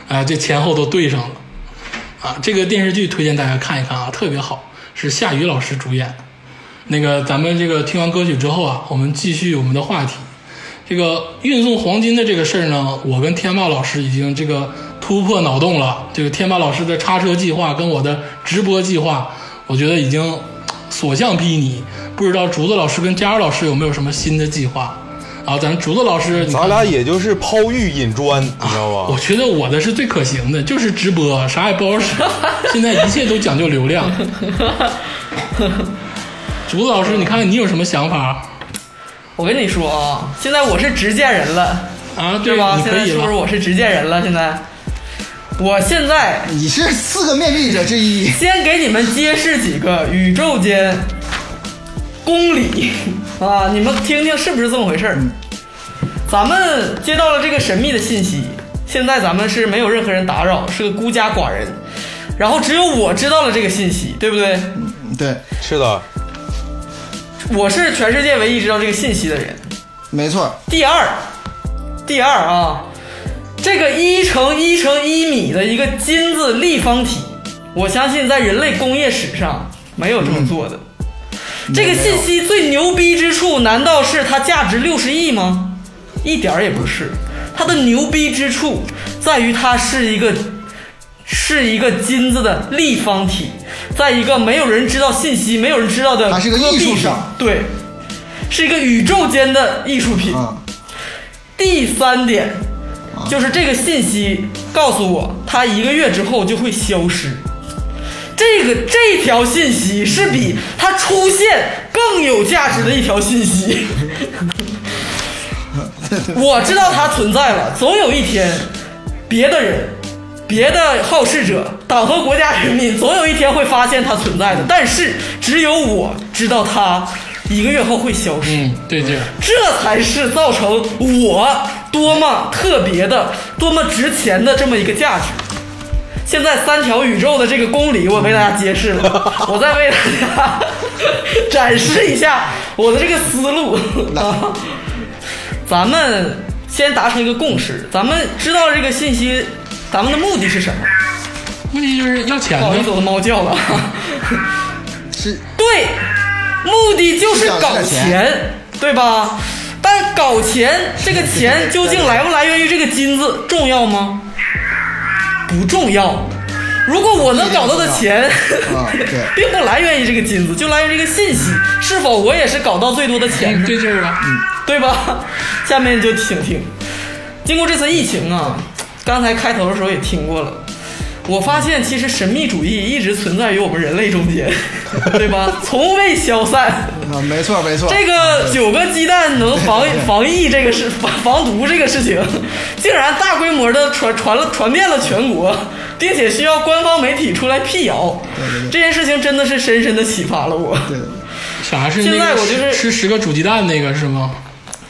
啊，这前后都对上了。啊，这个电视剧推荐大家看一看啊，特别好，是夏雨老师主演的。那个咱们这个听完歌曲之后啊，我们继续我们的话题。这个运送黄金的这个事儿呢，我跟天霸老师已经这个突破脑洞了。这个天霸老师的叉车计划跟我的直播计划，我觉得已经所向披靡。不知道竹子老师跟佳儿老师有没有什么新的计划？啊，咱竹子老师，咱俩也就是抛玉引砖，你知道吧？我觉得我的是最可行的，就是直播，啥也不好使。现在一切都讲究流量。竹子老师，你看看你有什么想法我跟你说啊，现在我是执剑人了，啊？对吧？你可以现在是不是。我是执剑人了？现在，我现在你是四个面壁者之一，先给你们揭示几个宇宙间公理。啊，你们听听是不是这么回事儿？咱们接到了这个神秘的信息，现在咱们是没有任何人打扰，是个孤家寡人，然后只有我知道了这个信息，对不对？对，是的，我是全世界唯一知道这个信息的人。没错，第二，第二啊，这个一乘一乘一米的一个金字立方体，我相信在人类工业史上没有这么做的。这个信息最牛逼之处，难道是它价值六十亿吗？一点儿也不是，它的牛逼之处在于它是一个是一个金子的立方体，在一个没有人知道信息、没有人知道的它是个戈壁艺术品上，对，是一个宇宙间的艺术品。啊，第三点就是这个信息告诉我，它一个月之后就会消失。这个这条信息是比它出现更有价值的一条信息。我知道它存在了，总有一天，别的人、别的好事者、党和国家人民，总有一天会发现它存在的。但是只有我知道它一个月后会消失。嗯，对这个。这才是造成我多么特别的、多么值钱的这么一个价值。现在三条宇宙的这个公理，我为大家揭示了，我再为大家展示一下我的这个思路。啊咱们先达成一个共识，咱们知道这个信息，咱们的目的是什么？目的就是要钱不好意思，我。的猫叫了。是对，目的就是是搞钱钱，对吧？但搞钱，这个钱究竟来不来源于这个金子，重要吗？不重要。如果我能搞到的钱，啊并不来源于这个金子，就来源于这个信息，是否我也是搞到最多的钱？对劲儿吧？对吧？下面就请听，经过这次疫情啊，刚才开头的时候也听过了，我发现其实神秘主义一直存在于我们人类中间，对吧？从未消散。啊，没错没错，这个九个鸡蛋能防 防疫这个事防 防毒这个事情，竟然大规模的传传了传遍了全国，并且需要官方媒体出来辟谣。对对对这件事情真的是深深的启发了我。对啥是那现在我就是吃十个煮鸡蛋那个是吗？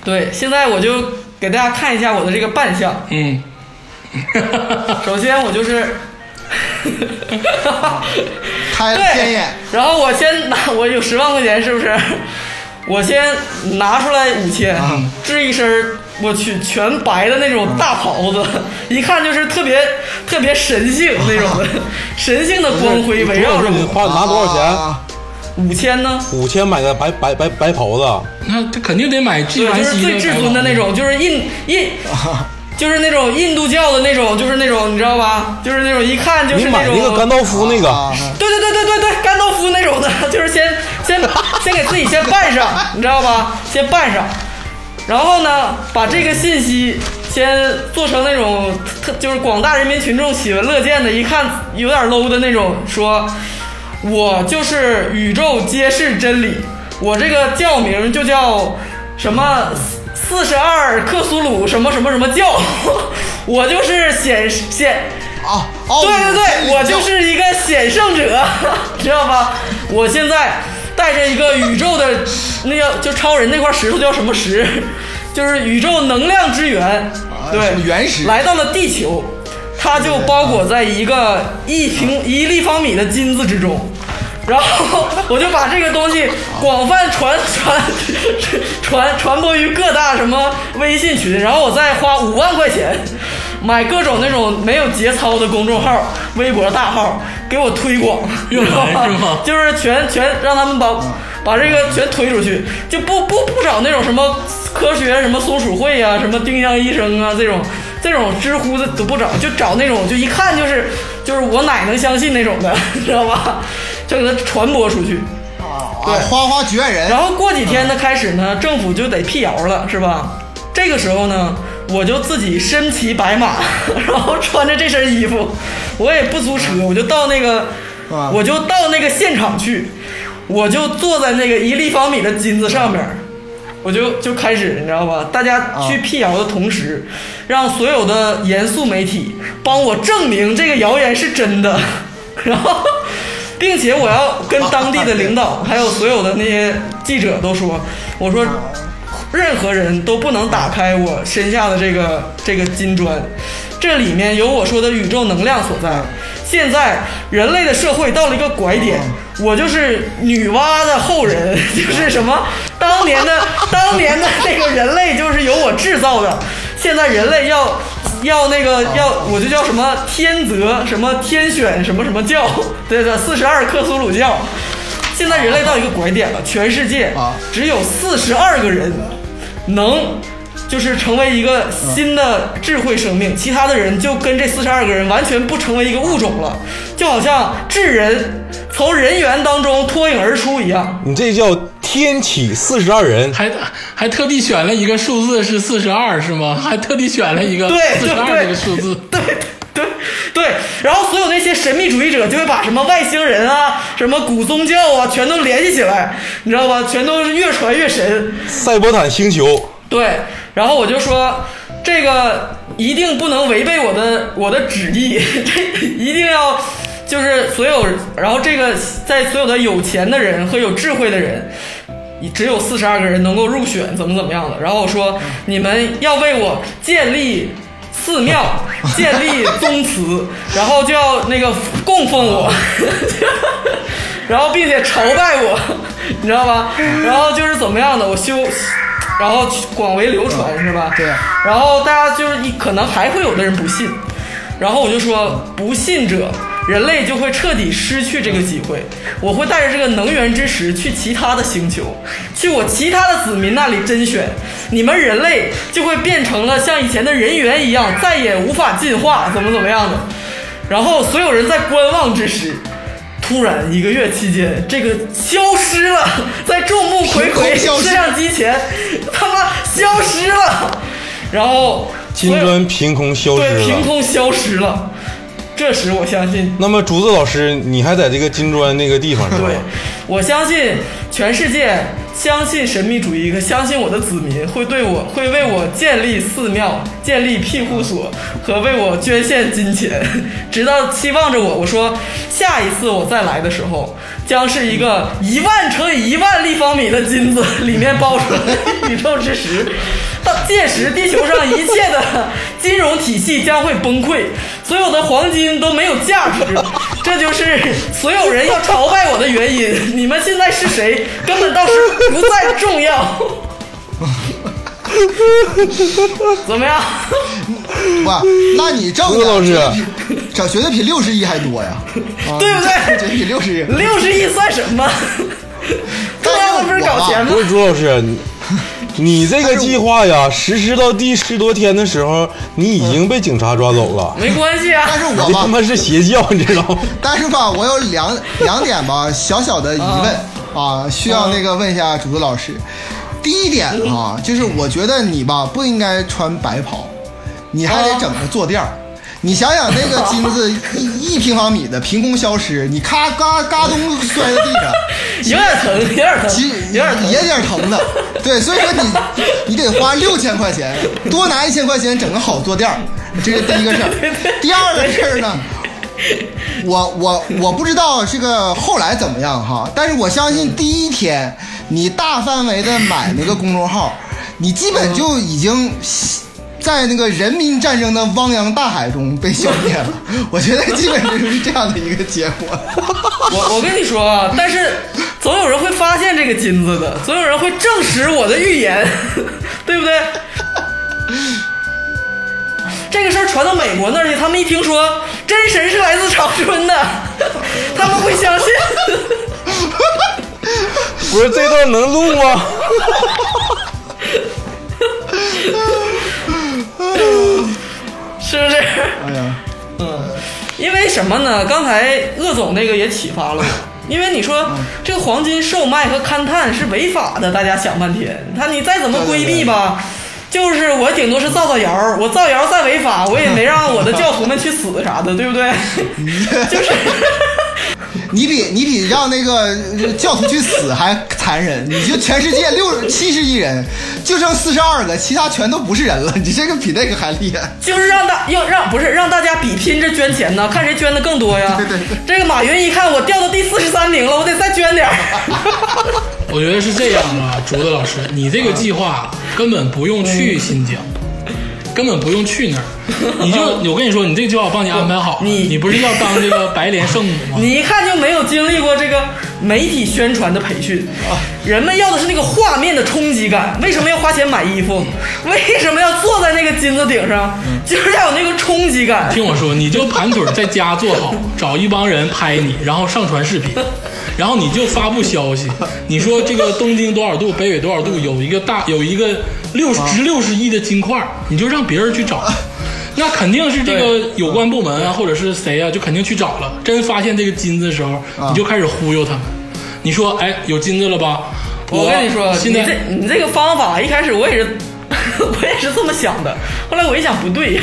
对，现在我就给大家看一下我的这个扮相。嗯，首先我就是，开了天对眼，，然后我先拿，我有十万块钱，是不是？我先拿出来五千，这一身儿我去全白的那种大袍子，一看就是特别特别神性那种的，神性的光辉围绕着你。花拿多少钱？啊五千呢？五千买的白白白白袍子，那他肯定得买纪对，就是最至尊的那种，就是印印，就是那种印度教的那种，就是那种你知道吧？就是那种一看就是那种买那个甘道夫那啊个，对对对对对对，甘道夫那种的，就是先先先给自己先扮上，你知道吧？先扮上，然后呢，把这个信息先做成那种特就是广大人民群众喜闻乐见的，一看有点 low 的那种，说我就是宇宙揭示真理，我这个教名就叫什么四十二克苏鲁什么什么什么教，我就是显显。啊，哦对对对，我就是一个显圣者，知道吧？我现在带着一个宇宙的那个，就超人那块石头叫什么石？就是宇宙能量之源，对，原石来到了地球，它就包裹在一个一平一立方米的金子之中。然后我就把这个东西广泛传传传传播于各大什么微信群，然后我再花五万块钱买各种那种没有节操的公众号、微博大号给我推广，用来是吗就是全全让他们把把这个全推出去，就不不不找那种什么科学什么松鼠会呀、什么丁香医生啊这种这种知乎的都不找，就找那种就一看就是就是我奶能相信那种的，知道吧？就给它传播出去。啊，花花局外人然后过几天呢，开始呢，政府就得辟谣了，是吧？这个时候呢，我就自己身骑白马，然后穿着这身衣服，我也不租车，我就到那个，啊我就到那个现场去，我就坐在那个一立方米的金子上面，我就就开始，你知道吧？大家去辟谣的同时，让所有的严肃媒体帮我证明这个谣言是真的，然后。并且我要跟当地的领导，还有所有的那些记者都说，我说，任何人都不能打开我身下的这个这个金砖，这里面有我说的宇宙能量所在。现在人类的社会到了一个拐点，我就是女娲的后人，就是什么当年的当年的这个人类就是由我制造的，现在人类要要那个要我就叫什么天择什么天选什么什么教，对对，四十二克苏鲁教。现在人类到一个拐点了，全世界啊只有四十二个人能就是成为一个新的智慧生命，其他的人就跟这四十二个人完全不成为一个物种了，就好像智人从人猿当中脱颖而出一样。你这叫天启四十二人，还还特地选了一个数字是四十二是吗？还特地选了一个对四十二这个数字。对对对，然后所有那些神秘主义者就会把什么外星人啊、什么古宗教啊，全都联系起来，你知道吧？全都是越传越神。赛博坦星球。对，然后我就说，这个一定不能违背我的我的旨意，这 一定要就是所有，然后这个在所有的有钱的人和有智慧的人。只有四十二个人能够入选，怎么怎么样的？然后我说，你们要为我建立寺庙，建立宗祠，然后就要那个供奉我，然后并且朝拜我，你知道吧？然后就是怎么样的，我修，然后广为流传是吧？对然后大家就是一可能还会有的人不信，然后我就说不信者。人类就会彻底失去这个机会。我会带着这个能源之石去其他的星球，去我其他的子民那里甄选。你们人类就会变成了像以前的人猿一样，再也无法进化，怎么怎么样的。然后所有人在观望之时，突然一个月期间，这个消失了，在众目睽睽摄像机前，他妈消失了。然后金砖凭空消失对凭。空消失了。这时我相信那么竹子老师，你还在这个金砖那个地方是吧对？，我相信全世界相信神秘主义和相信我的子民会对我会为我建立寺庙、建立庇护所和为我捐献金钱，直到期望着我。我说下一次我再来的时候，将是一个 一万乘以一万立方米的金子，里面包出了宇宙之石。到届时，地球上一切的金融体系将会崩溃，所有的黄金都没有价值。这就是所有人要朝拜我的原因。你们现在是谁，根本倒是不再重要。怎么样？哇，那你挣的朱老师绝对比这绝对比六十亿还多呀，啊对不对绝对比六十亿。六十亿算什么？这他妈不是搞钱吗不？是朱老师，你你这个计划呀，实施到第十多天的时候，你已经被警察抓走了。没关系啊但。是我他妈是邪教，你知道吗？但是吧，我有两两点吧小小的疑问啊，需要那个问一下竹子老师。第一点啊，就是我觉得你吧不应该穿白袍，你还得整个坐垫儿。你想想那个金子 一一平方米的凭空消失，你咔嘎嘎咚摔在地上，有点疼，有点疼，其实有点疼。也有点疼的。对，所以说你 你得花六千块钱，多拿一千块钱整个好坐垫儿，这是第一个事儿。第二个事儿呢，我我我不知道这个后来怎么样哈，但是我相信第一天你大范围的买那个公众号，你基本就已经。在那个人民战争的汪洋大海中被消灭了，我觉得基本就是这样的一个结果。我我跟你说啊，但是总有人会发现这个金子的，总有人会证实我的预言，对不对？这个事儿传到美国那儿去，他们一听说真神是来自长春的，他们会相信。不是这段能录吗？是不是？哎呀，嗯，因为什么呢？刚才鄂总那个也启发了我，因为你说这个黄金售卖和勘探是违法的，大家想半天，他你再怎么规避吧，就是我顶多是造造谣，我造谣再违法，我也没让我的教徒们去死啥的，对不对？就是。你比你比让那个教徒去死还残忍，你就全世界六七十亿人，就剩四十二个，其他全都不是人了，你这个比那个还厉害。就是让大要让不是让大家比拼着捐钱呢，看谁捐的更多呀。对对对这个马云一看我掉到第四十三名了，我得再捐点儿。我觉得是这样啊，竹子老师，你这个计划根本不用去新疆，根本不用去那儿，你就我跟你说，你这个计划我帮你安排好了，你你不是要当这个白莲圣母吗？你一看就没有经历过这个媒体宣传的培训，人们要的是那个画面的冲击感。为什么要花钱买衣服？为什么要坐在那个金子顶上？就是要有那个冲击感。听我说，你就盘腿在家坐好，找一帮人拍你，然后上传视频，然后你就发布消息，你说这个东京多少度，北纬多少度，有一个大有一个六十值六十亿的金块，你就让别人去找。那肯定是这个有关部门啊，或者是谁啊，就肯定去找了。真发现这个金子的时候，你就开始忽悠他们。你说，哎，有金子了吧？我跟你说，现在你这你这个方法一开始我也是，我也是这么想的。后来我一想不对呀、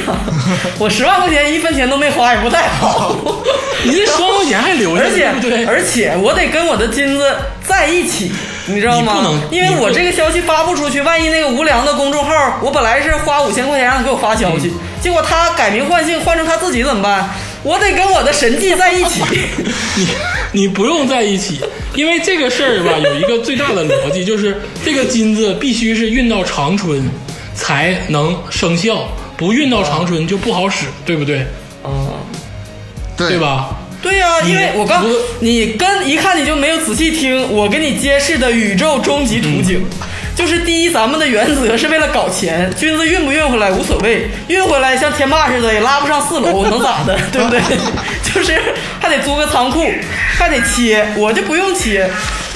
我十万块钱一分钱都没花，也不太好。你这十万块钱还留着，而且？而且我得跟我的金子在一起，你知道吗？不能因为我这个消息发布出去，万一那个无良的公众号，我本来是花五千块钱让他给我发消息，结果他改名换姓换成他自己怎么办？我得跟我的神迹在一起。你 你不用在一起，因为这个事儿吧，有一个最大的逻辑，就是这个金子必须是运到长春才能生效，不运到长春就不好使，对不对？嗯，对对？吧？对呀、因为我刚不你跟一看你就没有仔细听我给你揭示的宇宙终极图景。就是第一，咱们的原则是为了搞钱，君子运不运回来无所谓，运回来像天霸似的也拉不上四楼，能咋的，对不对？就是还得租个仓库，还得切，我就不用切，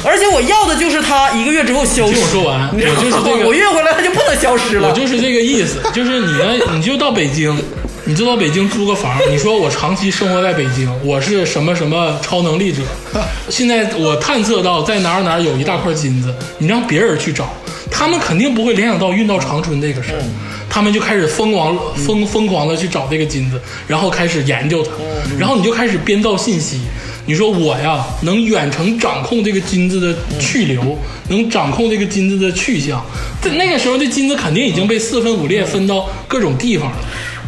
而且我要的就是它一个月之后消失。听我说完 我就是这个我运回来它就不能消失了。我就是这个意思，就是你呢，你就到北京，你就到北京租个房。你说我长期生活在北京，我是什么什么超能力者？现在我探测到在哪儿哪儿有一大块金子，你让别人去找，他们肯定不会联想到运到长春这个事儿，他们就开始疯狂疯疯狂的去找这个金子，然后开始研究它，然后你就开始编造信息。你说我呀，能远程掌控这个金子的去留，能掌控这个金子的去向。在那个时候，这金子肯定已经被四分五裂分到各种地方了。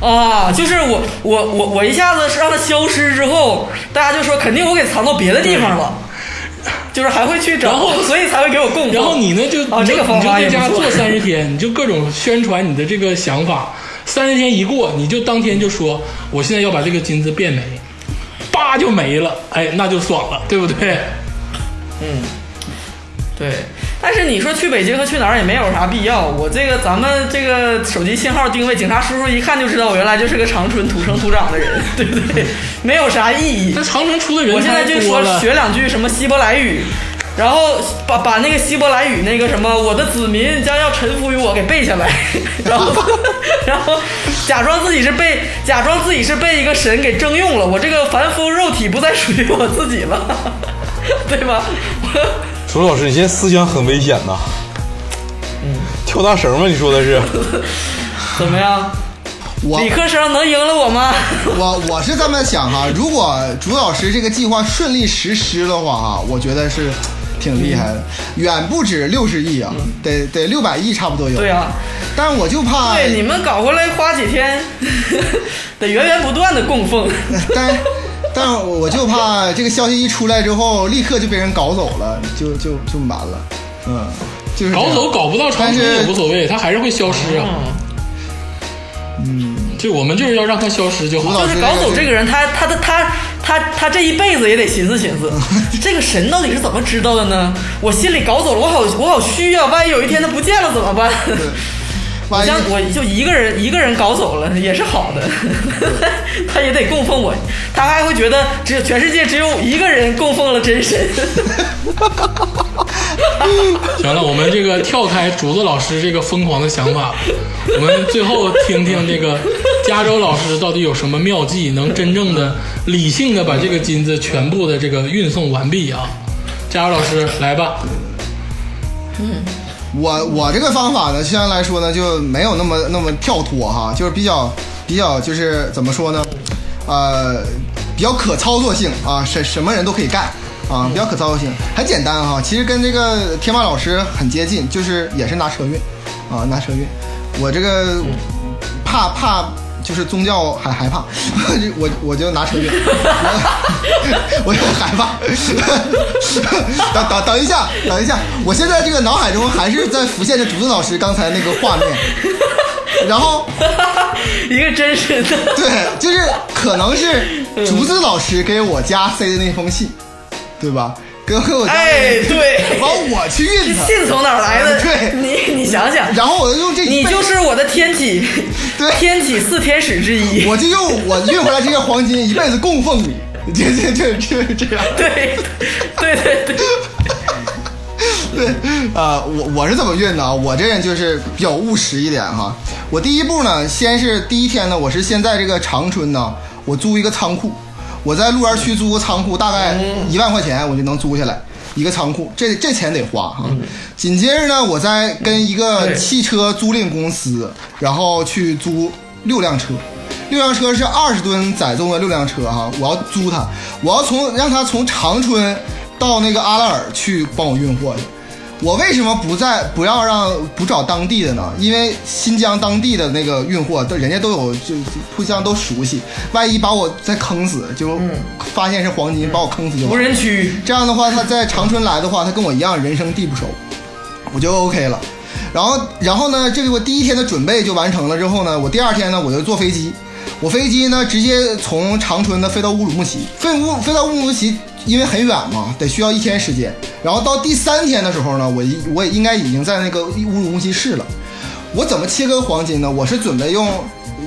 啊，就是我我我我一下子是让它消失之后，大家就说肯定我给藏到别的地方了，就是还会去找，然后所以才会给我供奉。然后你呢，就啊，你就这个方你就在家做三十 天，你就各种宣传你的这个想法。三十天一过，你就当天就说，我现在要把这个金子变没，叭就没了，哎，那就爽了，对不对？嗯对，但是你说去北京和去哪儿也没有啥必要。我这个咱们这个手机信号定位，警察叔叔一看就知道我原来就是个长春土生土长的人，对不对？没有啥意义那。长春出的人 我现在就说学两句什么希伯来语，然后把把那个希伯来语那个什么我的子民将要臣服于我给背下来，然后然后假装自己是被假装自己是被一个神给征用了，我这个凡夫肉体不再属于我自己了，对吧？我楚老师，你现在思想很危险呐。嗯跳大绳吗？你说的是？怎么样？我理科生能赢了我吗？我我是这么想哈，如果朱老师这个计划顺利实施的话哈，我觉得是挺厉害的，远不止六十亿啊，得得六百亿差不多有。对啊、但我就怕，对，你们搞过来花几天，得源源不断的供奉。但 但我就怕这个消息一出来之后，立刻就被人搞走了，就就就完了。嗯，就是搞走搞不到长春但是也无所谓，它还是会消失啊。嗯，就我们就是要让它消失就好。就是搞走这个人，他他的他他他这一辈子也得寻思寻思，这个神到底是怎么知道的呢？我心里搞走了，我好我好虚啊！万一有一天他不见了怎么办？像我就一个人一个人搞走了也是好的，他也得供奉我，他还会觉得只有全世界只有一个人供奉了真神。行了，我们这个跳开竹子老师这个疯狂的想法，我们最后听听这个加州老师到底有什么妙计，能真正的理性的把这个金子全部的这个运送完毕啊？加州老师来吧。我我这个方法呢，相对来说呢就没有那么那么跳脱哈，就是比较比较就是怎么说呢，呃，比较可操作性啊，什什么人都可以干啊，比较可操作性，很简单哈。其实跟这个天霸老师很接近，就是也是拿车运啊，拿车运。我这个怕怕就是宗教还害怕，我我就拿车运，我 我就害怕。等等等一下，等一下，我现在这个脑海中还是在浮现着竹子老师刚才那个画面，然后 一个真实的，对，就是可能是竹子老师给我家塞的那封信，对吧？给给我家，哎，对，完我去运它，信从哪儿来的？对你你想想，然后我就用这你就是我的天启，对天启四天使之一。我就用我运回来这些黄金一辈子供奉你，这这这这这样。对，对对对，对啊、我我是怎么运的啊？我这人就是比较务实一点哈。我第一步呢，先是第一天呢，我是先在这个长春呢，我租一个仓库，我在路园区租个仓库，大概一万块钱我就能租下来一个仓库，这这钱得花哈。紧接着呢，我再跟一个汽车租赁公司，然后去租六辆车。六辆车是二十吨载重的六辆车哈，我要租它，我要从让它从长春到那个阿拉尔去帮我运货去。我为什么不在不要让不找当地的呢？因为新疆当地的那个运货，都人家都有就就互相都熟悉，万一把我再坑死，就发现是黄金，把我坑死就完无。人区。这样的话，他在长春来的话，他跟我一样人生地不熟，我就 OK 了。然后，然后呢，这个我第一天的准备就完成了之后呢，我第二天呢，我就坐飞机。我飞机呢，直接从长春呢飞到乌鲁木齐，飞乌飞到乌鲁木齐，因为很远嘛，得需要一天时间。然后到第三天的时候呢，我我也应该已经在那个乌鲁木齐市了。我怎么切割黄金呢？我是准备用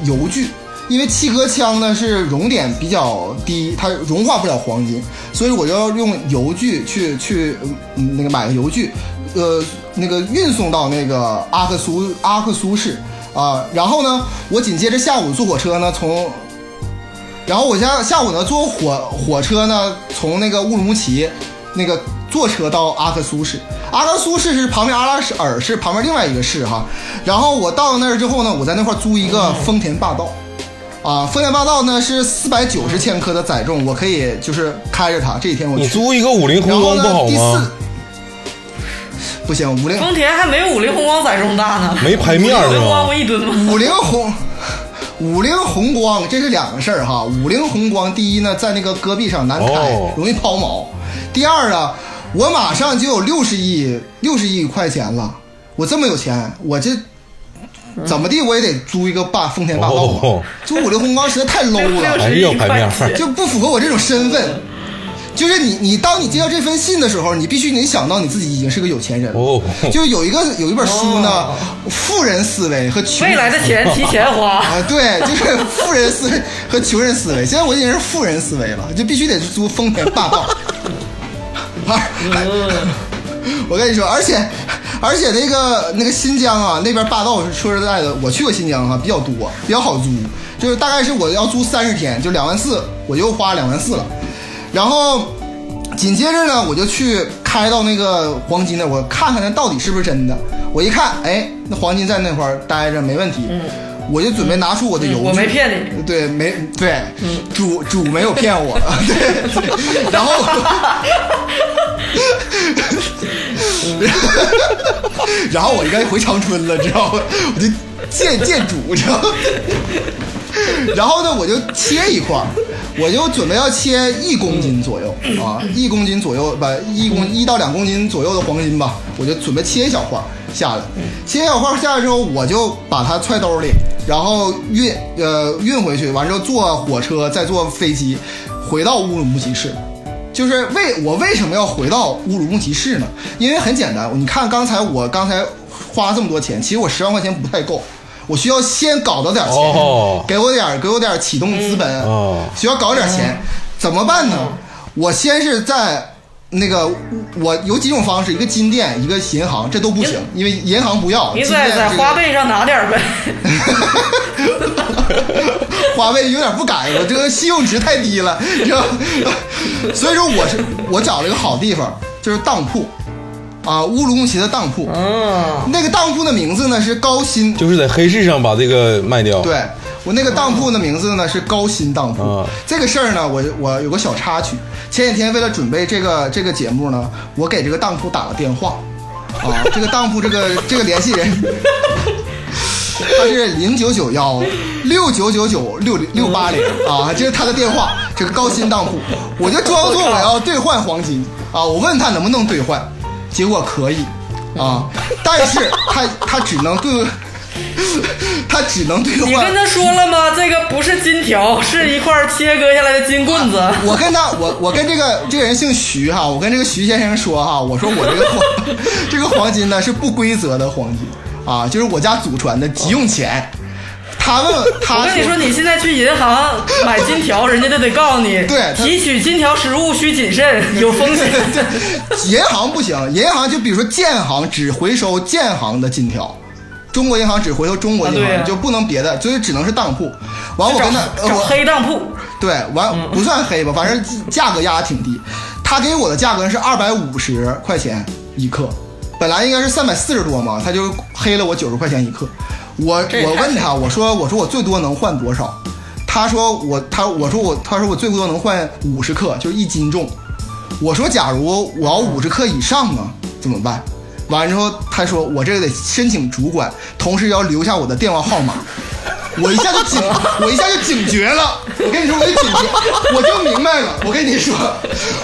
油锯，因为气割枪呢是熔点比较低，它融化不了黄金，所以我就要用油锯去去嗯那个买个油锯，呃那个运送到那个阿克苏阿克苏市啊，然后呢，我紧接着下午坐火车呢从。然后我下下午呢坐火火车呢，从那个乌鲁木齐，那个坐车到阿克苏市。阿克苏市是旁边阿拉尔市旁边另外一个市哈。然后我到了那儿之后呢，我在那块儿租一个丰田霸道，啊，丰田霸道呢是四百九十千克的载重，我可以就是开着它。这几天我去你租一个五菱然后呢宏光不好第吗四？不行，五菱丰田还没有五菱宏光载重大呢，没排面五菱宏光不？一吨吗？五菱宏，五菱宏光这是两个事儿哈。五菱宏光第一呢，在那个戈壁上难开，哦容易抛锚；第二啊，我马上就有六十亿六十亿块钱了，我这么有钱，我这怎么地我也得租一个霸丰田霸道吧哦？租五菱宏光实在太 low 了，哎呦，排面儿60亿就不符合我这种身份。就是你，你当你接到这封信的时候，你必须得想到你自己已经是个有钱人了。哦就有一个有一本书呢，哦富人思维和穷未来的钱提前花，啊，对，就是富人思维和穷人思维。现在我已经是富人思维了，就必须得租丰田霸道。我跟你说，而且而且那个那个新疆啊，那边霸道是说实在的，我去过新疆啊，比较多，比较好租，就是大概是我要租三十天，就两万四，我就花两万四了。然后紧接着呢，我就去开开到那个黄金那，我看看那到底是不是真的。我一看，哎，那黄金在那块儿待着没问题，我就准备拿出我的邮具。嗯我没骗你，对，没对，主主没有骗我，对，对然后，然后我应该回长春了，知道吗？我就见见主，知道吗？然后呢，我就切一块儿，我就准备要切一公斤左右啊，一公斤左右吧，一公一到两公斤左右的黄金吧，我就准备切一小块儿下来。切一小块儿下来之后，我就把它揣兜里，然后运呃运回去，完之后坐火车再坐飞机回到乌鲁木齐市。就是为我为什么要回到乌鲁木齐市呢？因为很简单，你看刚才我刚才花了这么多钱，其实我十万块钱不太够，我需要先搞到点钱，哦给我点给我点启动资本，哦需要搞点钱，怎么办呢？我先是在那个我有几种方式，一个金店，一个银行，这都不行，因为银行不要。你在在花呗上拿点儿呗。花呗有点不敢，我这个信用值太低了，是吧？所以说我是我找了一个好地方，就是当铺，啊，乌鲁木齐的当铺。嗯，那个当铺的名字呢是高新，就是在黑市上把这个卖掉。，对我那个当铺的名字呢是高新当铺。啊这个事儿呢，我我有个小插曲。前几天为了准备这个这个节目呢，我给这个当铺打了电话。啊，这个当铺这个这个联系人，他是零九九幺六九九九六六八零啊，这是他的电话。这个高新当铺，我就装作我要兑换黄金啊，我问他能不能兑换，结果可以啊，但是他他只能兑，他只能兑换。你跟他说了吗？这个不是金条，是一块切割下来的金棍子。我跟他，我我跟这个这个人姓徐哈，我跟这个徐先生说哈，我说我这个黄 这个黄金呢是不规则的黄金啊，就是我家祖传的急用钱。他问他我跟你说，你现在去银行买金条，人家就得告诉你，对提取金条实物需谨慎，有风险。银行不行，银行就比如说建行只回收建行的金条，中国银行只回收中国银行，就不能别的，所以只能是当铺。完我跟他我黑当铺，对，完不算黑吧，反正价格压的挺低。他给我的价格是二百五十块钱一克，本来应该是三百四十多嘛，他就黑了我九十块钱一克。我我问他，我说我说我最多能换多少？他说我他我说我他说我最多能换五十克，就是一斤重。我说假如我要五十克以上呢，怎么办？完了之后，他说我这个得申请主管，同时要留下我的电话号码。我一下就警，我一下就警觉了。我跟你说，我就警觉，我就明白了。我跟你说，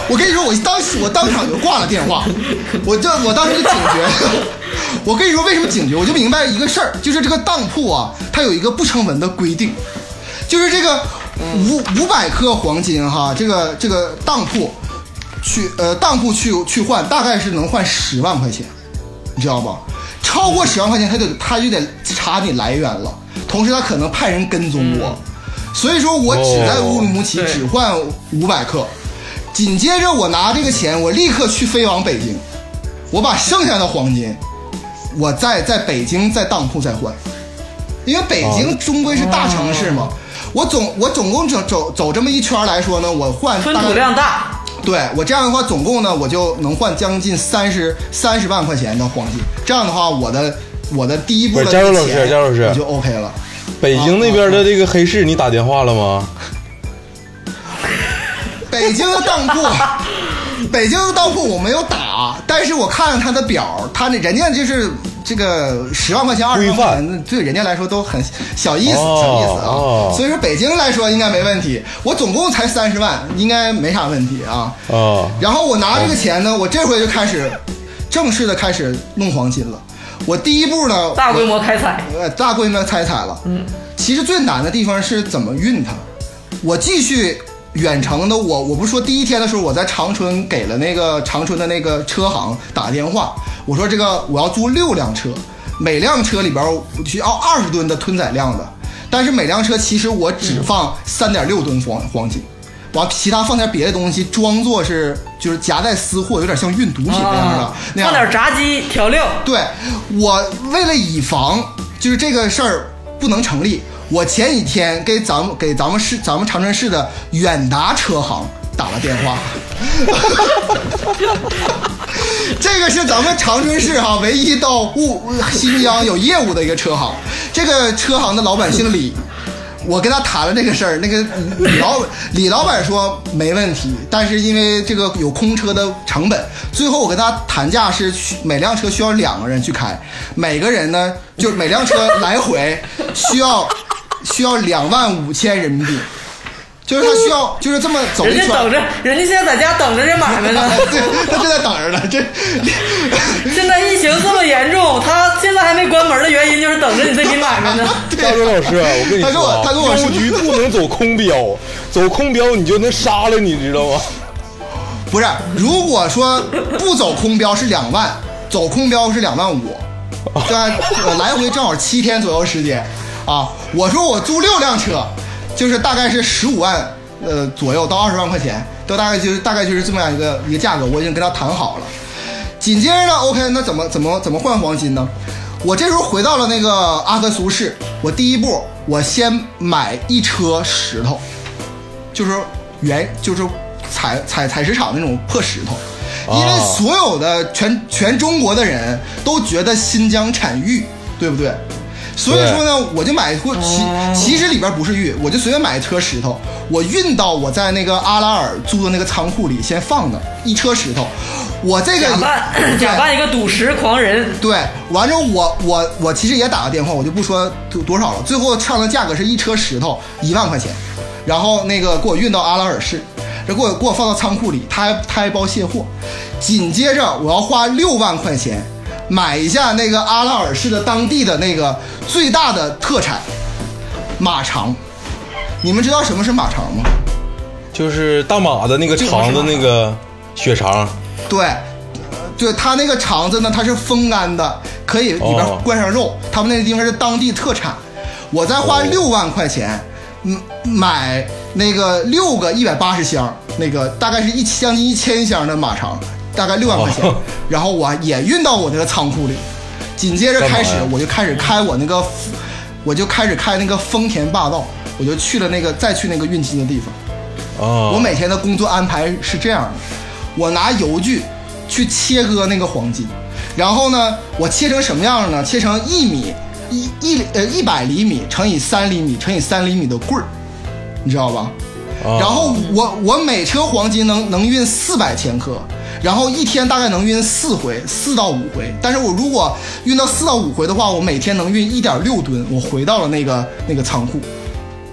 我跟你说，我当时我当场就挂了电话，我就我当时就警觉了。我跟你说为什么警觉，我就明白一个事儿，就是这个当铺啊，它有一个不成文的规定，就是这个五五百克黄金哈，这个这个当铺去呃当铺去去换，大概是能换十万块钱，你知道吧？超过十万块钱，他就他就得查你来源了，同时他可能派人跟踪我，所以说我只在乌鲁木齐只换五百克，紧接着我拿这个钱，我立刻去飞往北京，我把剩下的黄金，我在在北京在当铺再换，因为北京终归是大城市嘛。我总我总共走走走这么一圈来说呢，我换吞吐量大。对我这样的话，总共呢，我就能换将近三十三十万块钱的黄金。这样的话，我的我的第一步的不是加入老师钱加入老师我就 OK 了。北京那边的这个黑市，你打电话了吗？北京的当铺，北京的当铺我没有打，但是我看了他的表，他那人家就是这个十万块钱、二十万块钱，对人家来说都很小意思，哦小意思啊。哦所以说北京来说应该没问题，我总共才三十万，应该没啥问题啊。啊，然后我拿这个钱呢，我这回就开始正式的开始弄黄金了。我第一步呢，大规模开采，呃，大规模开采了。嗯，其实最难的地方是怎么运它。我继续远程的，我我不是说第一天的时候，我在长春给了那个长春的那个车行打电话，我说这个我要租六辆车，每辆车里边我需要二十吨的吞载量的，但是每辆车其实我只放三点六吨黄黄金。完，其他放点别的东西，装作是就是夹带私货，有点像运毒品那样的。啊那样放点炸鸡调料，对我为了以防就是这个事儿不能成立，我前几天给咱们给咱们市咱们长春市的远达车行打了电话。这个是咱们长春市哈唯一到务新疆有业务的一个车行，这个车行的老板姓李。我跟他谈了这个事儿，那个李老 李老板说没问题，但是因为这个有空车的成本，最后我跟他谈价是每辆车需要两个人去开，每个人呢就每辆车来回需要需要两万五千人民币，就是他需要就是这么走一圈。人家等着，人家现在在家等着这买卖呢。对，他正在等着呢。这 现在疫情这么严重，他现在还没关门的原因就是等着你这笔买卖呢。大周老师，我跟你他跟说啊，我他跟我说邮局不能走空标，走空标你就能杀了你，知道吗？不是，如果说不走空标是两万，走空标是两万五，这呃来回正好七天左右时间啊。我说我租六辆车，就是大概是十五万呃左右到二十万块钱，都大概就是大概就是这么样一个一个价格，我已经跟他谈好了。紧接着呢，OK，那怎么怎么怎么换黄金呢？我这时候回到了那个阿克苏市，我第一步我先买一车石头，就是原就是采采采石场那种破石头，因为哦所有的全全中国的人都觉得新疆产玉，对不对？所以说呢，我就买过，其其实里边不是玉，我就随便买一车石头，我运到我在那个阿拉尔租的那个仓库里，先放那儿一车石头。我这个假扮 假扮一个赌石狂人，对，完之后我我我其实也打个电话，我就不说多多少了，最后唱的价格是一车石头一万块钱，然后那个给我运到阿拉尔市，这给我给我放到仓库里，他还他还包卸货，紧接着我要花六万块钱买一下那个阿拉尔市的当地的那个最大的特产马肠，你们知道什么是马肠吗？就是大马的那个肠子那个血肠，对，呃对，它那个肠子呢，它是风干的，可以里边哦灌上肉。他们那个地方是当地特产。我再花哦六万块钱，嗯，买那个六个一百八十箱，那个大概是一将近一千箱的马肠，大概六万块钱。哦然后我也运到我那个仓库里，紧接着开始我就开始开我那个，我就开始开那个丰田霸道，我就去了那个再去那个运金的地方。啊，我每天的工作安排是这样的：我拿油锯去切割那个黄金，然后呢，我切成什么样呢？切成一米一一呃一百厘米乘以三厘米乘以三厘米的棍儿，你知道吧？啊然后我我每车黄金能能运四百千克，然后一天大概能运四回，四到五回。但是我如果运到四到五回的话，我每天能运一点六吨。我回到了那个那个仓库，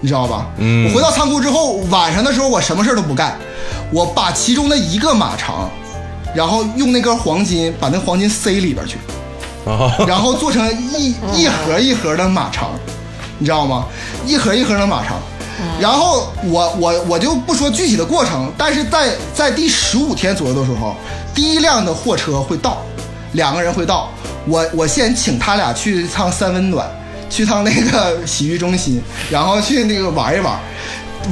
你知道吧？嗯我回到仓库之后，晚上的时候我什么事儿都不干，我把其中的一个马肠，然后用那根黄金把那黄金塞里边去，啊，然后做成一一盒一盒的马肠，你知道吗？一盒一盒的马肠。然后我我我就不说具体的过程，但是在在第十五天左右的时候，第一辆的货车会到，两个人会到。我我先请他俩去一趟三温暖，去趟那个洗浴中心，然后去那个玩一玩。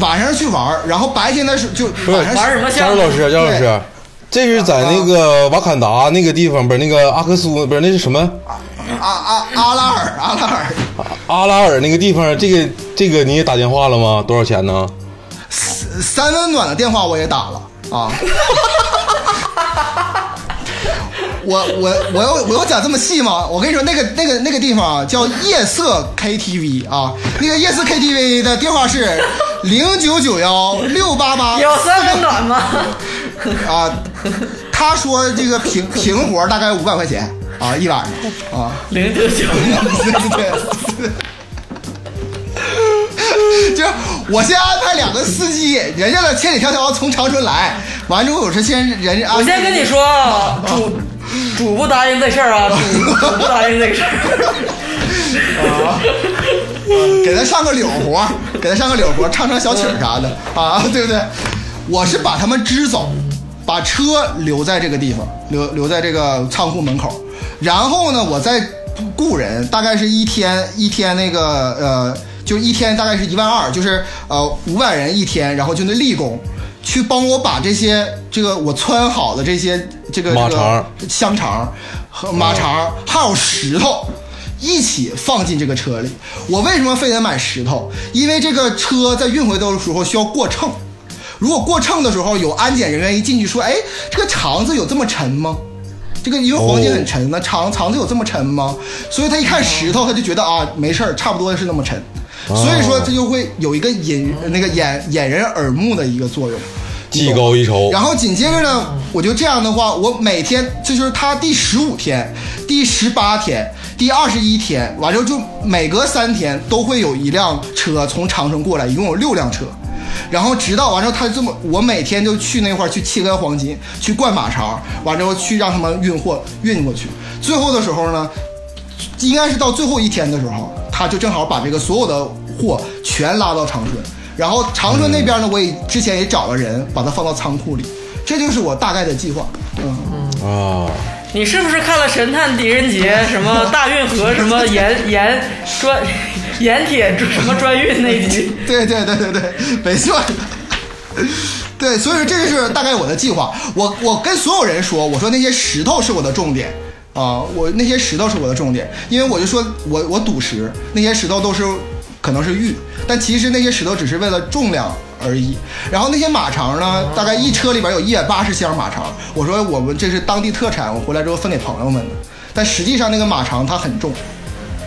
晚上去玩，然后白天的时候就晚上玩什么老师，佳茹老师，这是在那个瓦坎达那个地方，不是那个阿克苏，不是那是什么阿阿阿拉尔阿拉尔阿拉尔那个地方？这个这个你也打电话了吗？多少钱呢？三温暖的电话我也打了啊。我我我要我要讲这么细吗？我跟你说，那个那个那个地方啊，叫夜色 KTV 啊，那个夜色 KTV 的电话是 零九九幺六八八有三温暖吗？啊。他说这个平平活大概五百块钱啊一晚上啊。零九九，对对。就是我先安排两个司机，人家呢千里迢迢从长春来，完之后我是先人家安排我先跟你说，啊，主主不答应这事儿啊，主主不答应这个事儿。啊给他上个柳活，给他上个柳活，唱唱小曲儿啥的啊，对不对？我是把他们支走，把车留在这个地方，留留在这个仓库门口，然后呢，我再雇人，大概是一天一天那个呃，就一天大概是一万二，就是呃五百人一天，然后就那力工。去帮我把这些这个我穿好的这些这个这个马肠香肠和马肠还有石头一起放进这个车里。我为什么非得买石头？因为这个车在运回的时候需要过秤，如果过秤的时候有安检人员一进去说，哎，这个肠子有这么沉吗？这个因为黄金很沉，那肠肠子有这么沉吗？所以他一看石头，他就觉得啊，没事儿，差不多是那么沉。所以说这就会有一个引那个掩掩人耳目的一个作用。技高一筹。然后紧接着呢，我就这样的话，我每天这就是他第十五天、第十八天、第二十一天，完之后就每隔三天都会有一辆车从长春过来，一共有六辆车。然后直到完之后，他这么，我每天就去那块去切割黄金，去灌马肠，完之后去让他们运货运过去。最后的时候呢，应该是到最后一天的时候，他就正好把这个所有的货全拉到长春。然后长春那边呢，我也之前也找了人，把它放到仓库里。这就是我大概的计划。嗯，啊，你是不是看了《神探狄仁杰》什么大运河什么盐盐专盐铁什么专运那集？对对对对对，没错。对，所以说这就是大概我的计划。我我跟所有人说，我说那些石头是我的重点啊，我那些石头是我的重点，因为我就说我我赌石，那些石头都是可能是玉，但其实那些石头只是为了重量而已。然后那些马肠呢，大概一车里边有一百八十箱马肠，我说我们这是当地特产，我回来之后分给朋友们的。但实际上那个马肠它很重，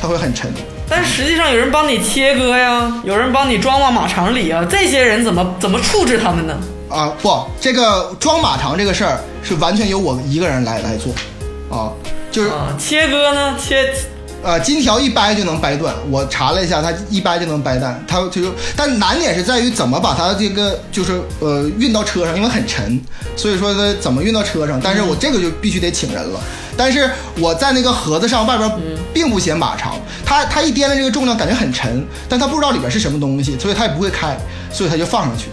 它会很沉。但实际上有人帮你切割呀，有人帮你装往马肠里啊，这些人怎么怎么处置他们呢？啊，不，这个装马肠这个事儿是完全由我一个人来来做，啊，就是啊，切割呢，切呃，金条一掰就能掰断。我查了一下，它一掰就能掰断。它就，但难点是在于怎么把它这个就是呃运到车上，因为很沉，所以说它怎么运到车上。但是我这个就必须得请人了。但是我在那个盒子上外边并不显马长，它它一掂量这个重量感觉很沉，但它不知道里边是什么东西，所以它也不会开，所以它就放上去。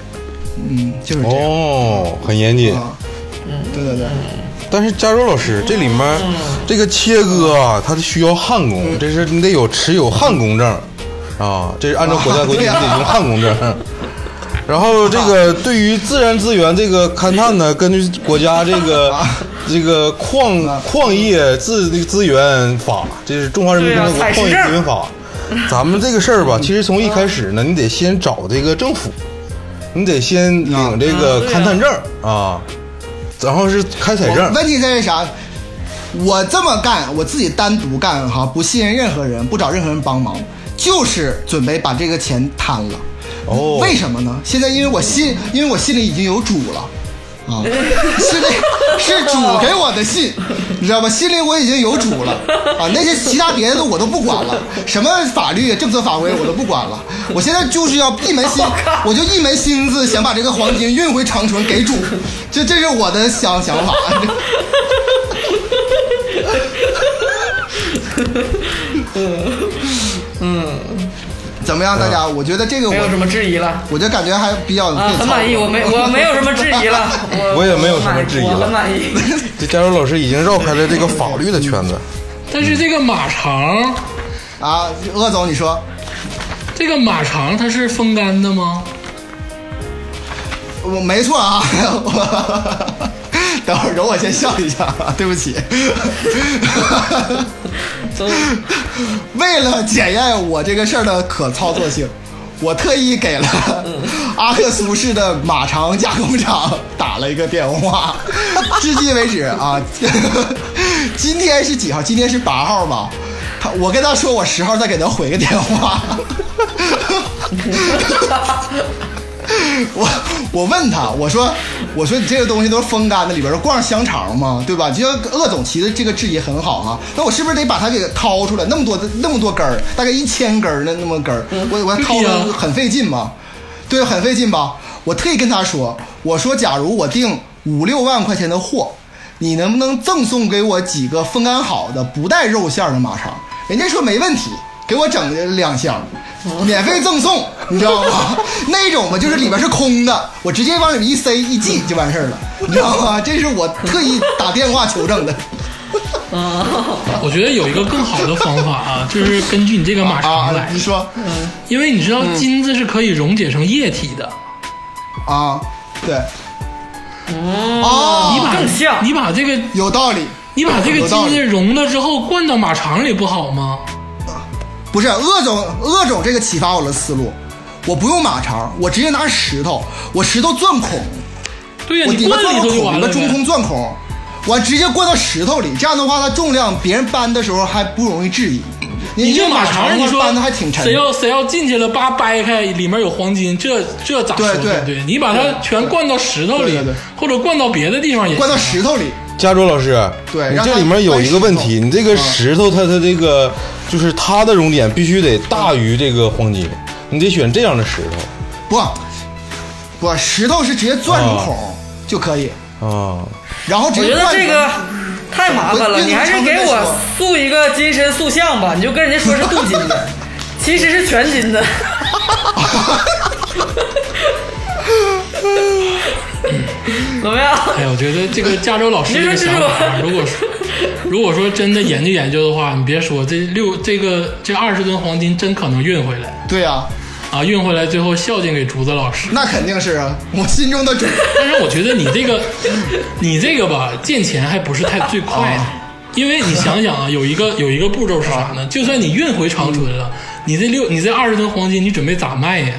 嗯，就是这样。哦，很严谨。啊，对对对。但是加州老师，这里面这个切割啊，它是需要焊工，这是你得有持有焊工证啊，这是按照国家规定，你得用焊工证。然后这个对于自然资源这个勘探呢，根据国家这个 这个矿矿业资这个资源法，这是中华人民共和国矿业资源法。咱们这个事儿吧，其实从一开始呢，你得先找这个政府，你得先领这个勘探证啊，然后是开采证。问题在于啥？我这么干，我自己单独干哈，不信任任何人，不找任何人帮忙，就是准备把这个钱贪了。哦为什么呢？现在因为我心，因为我心里已经有主了。啊，是那，是主给我的信，你知道吗？心里我已经有主了啊，那些其他别的我都不管了，什么法律、政策法规我都不管了。我现在就是要一门心，我就一门心思想把这个黄金运回长春给主，这这是我的想想法。怎么样，大家？我觉得这个我，没有什么质疑了。我就感觉还比较啊，很满意，我没我没有什么质疑了，我我也没有什么质疑了我很满意。这加州老师已经绕开了这个法律的圈子。但是这个马肠，啊，鄂总，你说，这个马肠它是风干的吗？我没错啊。我等会儿容我先笑一下，对不起。为了检验我这个事儿的可操作性，我特意给了阿克苏市的马肠加工厂打了一个电话。至今为止啊，今天是几号？今天是八号吧？他，我跟他说我十号再给他回个电话。我我问他，我说我说你这个东西都是风干的，里边都灌香肠吗？对吧？就像鄂总提的这个质疑很好啊、那我是不是得把它给掏出来？那么多那么多根儿，大概一千根儿那那么根儿，我我掏对呀的很费劲吧？对，很费劲吧？我特意跟他说，我说假如我订五六万块钱的货，你能不能赠送给我几个风干好的不带肉馅儿的马肠？人家说没问题，给我整两箱，免费赠送，你知道吗？那种吧，就是里边是空的，我直接往里面一塞一系就完事儿了，你知道吗？这是我特意打电话求证的啊 我觉得有一个更好的方法啊，就是根据你这个马肠啊来。你说因为你知道金子是可以溶解成液体的，啊？对，哦，哦，你把更像你把这个有道理。你把这个金子溶了之后灌到马肠里不好吗？不是鄂总，鄂总这个启发我的思路。我不用马肠，我直接拿石头，我石头钻孔，对呀、我底下钻个孔，一个中。空钻孔，我直接灌到石头里，这样的话它重量别人搬的时候还不容易质疑。你这这马肠，你说搬的还挺沉谁。要谁要进去了，叭掰开，里面有黄金，这这咋说对对对？你把它全灌到石头里或者灌到别的地方也行灌到石头里，加州老师，你对你这里面有一个问题，你这个石头它它这个就是它的熔点必须得大于这个黄金，你得选这样的石头不不，石头是直接钻孔就可以，啊。然后直我觉得这个太麻烦了，你还是给我塑一个金身塑像吧，你就跟人家说是镀金的，其实是全金的。怎么样？哎呀，我觉得这个加州老师这个想法啊，如果说如果说真的研究研究的话，你别说这六这个这二十吨黄金真可能运回来对呀、啊，运回来最后孝敬给竹子老师。那肯定是啊，我心中的主。但是我觉得你这个你这个吧，见钱还不是太最快的，因为你想想啊，有一个有一个步骤是啥呢？就算你运回长春了，你这六你这二十吨黄金，你准备咋卖呀？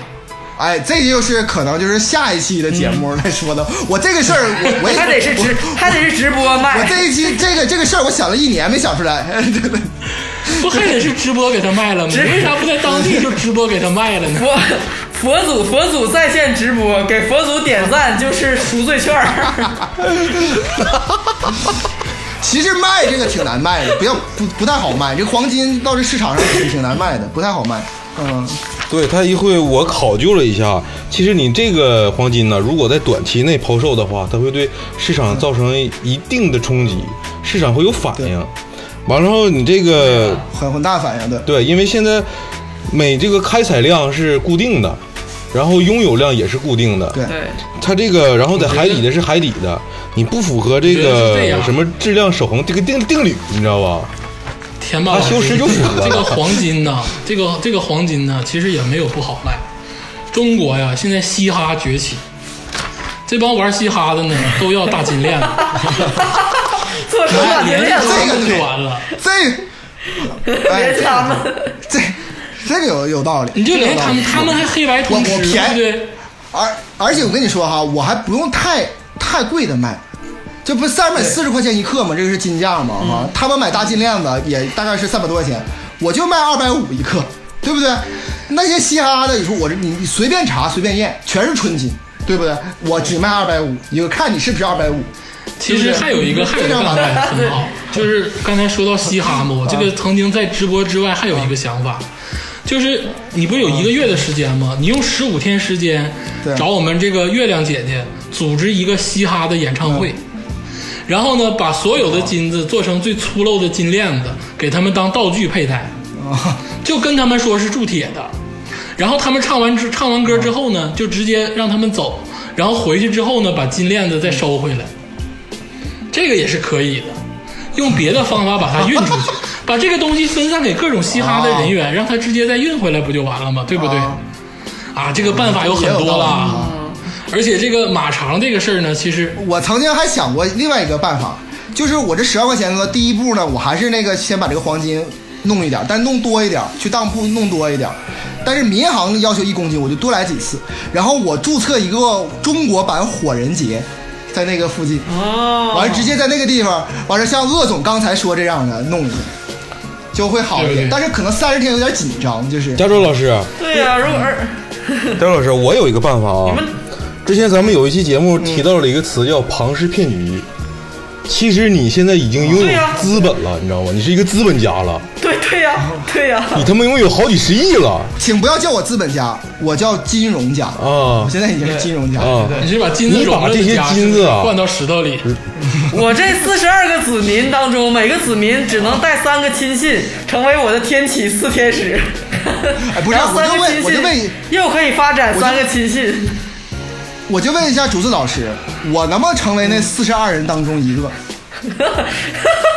哎，这就是可能就是下一期的节目来说的。我这个事儿，我我也 还得是直，还得是直播卖我。这一期这个这个事儿，我想了一年没想出来。不还得是直播给他卖了吗？你为啥不在当地就直播给他卖了呢？佛佛祖佛祖在线直播，给佛祖点赞就是赎罪券儿。其实卖这个挺难卖的，不要不不太好卖。这个黄金到这市场上挺挺难卖的，不太好卖。嗯，对他一会我考究了一下，其实你这个黄金呢，如果在短期内抛售的话，它会对市场造成一定的冲击，市场会有反应。完了后，你这个很很大反应的。对，因为现在每这个开采量是固定的，然后拥有量也是固定的。对对，它这个，然后在海底的是海底的，你不符合这个什么质量守恒这个定定律，你知道吧？田霸老师它修饰就符合了这个黄金呐，这个这个黄金呢，其实也没有不好卖。中国呀，现在嘻哈崛起，这帮玩嘻哈的呢，都要大金链子，做成大金链子，这个就完了。这，哎别，他们。这这个有有道理。你就连他们，他们还黑白通吃，我我对不对？而而且我跟你说哈，我还不用太太贵的卖，这不三百四十块钱一克吗？这个是金价嘛哈、他们买大金链子也大概是三百多块钱，我就卖二百五一克，对不对？那些嘻哈的，你说我这你你随便查随便验，全是纯金，对不对？我只卖二百五，你就看你是不是二百五。其实还有一个还有一个很好，就是刚才说到嘻哈嘛，我这个曾经在直播之外还有一个想法，就是你不是有一个月的时间吗？你用十五天时间对找我们这个月亮姐姐组织一个嘻哈的演唱会，然后呢，把所有的金子做成最粗陋的金链子，给他们当道具佩戴，就跟他们说是铸铁的。然后他们唱完之唱完歌之后呢，就直接让他们走，然后回去之后呢，把金链子再收回来。这个也是可以的，用别的方法把它运出去，把这个东西分散给各种嘻哈的人员，让他直接再运回来不就完了吗？对不对？啊啊，这个办法有很多了，而且这个马肠这个事儿呢，其实我曾经还想过另外一个办法，就是我这十万块钱呢，第一步呢，我还是那个先把这个黄金弄一点，但弄多一点，去当铺弄多一点。但是民航要求一公斤，我就多来几次。然后我注册一个中国版火人节，在那个附近，哦，完了直接在那个地方，完了像鄂总刚才说这样的弄一下，就会好一。点但是可能三十天有点紧张，就是加州老师，对呀、如果二加州老师，我有一个办法啊。你们之前咱们有一期节目提到了一个词叫庞氏骗局。其实你现在已经拥有呀资本了，你知道吗？你是一个资本家了，对对呀、对呀、你他妈拥有好几十亿了请不要叫我资本家，我叫金融家。啊我现在已经是金融家。啊！你是把金子你把融了这些家金子啊灌到石头里，我这四十二个子民当中，每个子民只能带三个亲信，成为我的天启四天使。哎不是然后三我就问个亲我就问信又可以发展三个亲信。我就问一下竹子老师，我能不能成为那四十二人当中一个？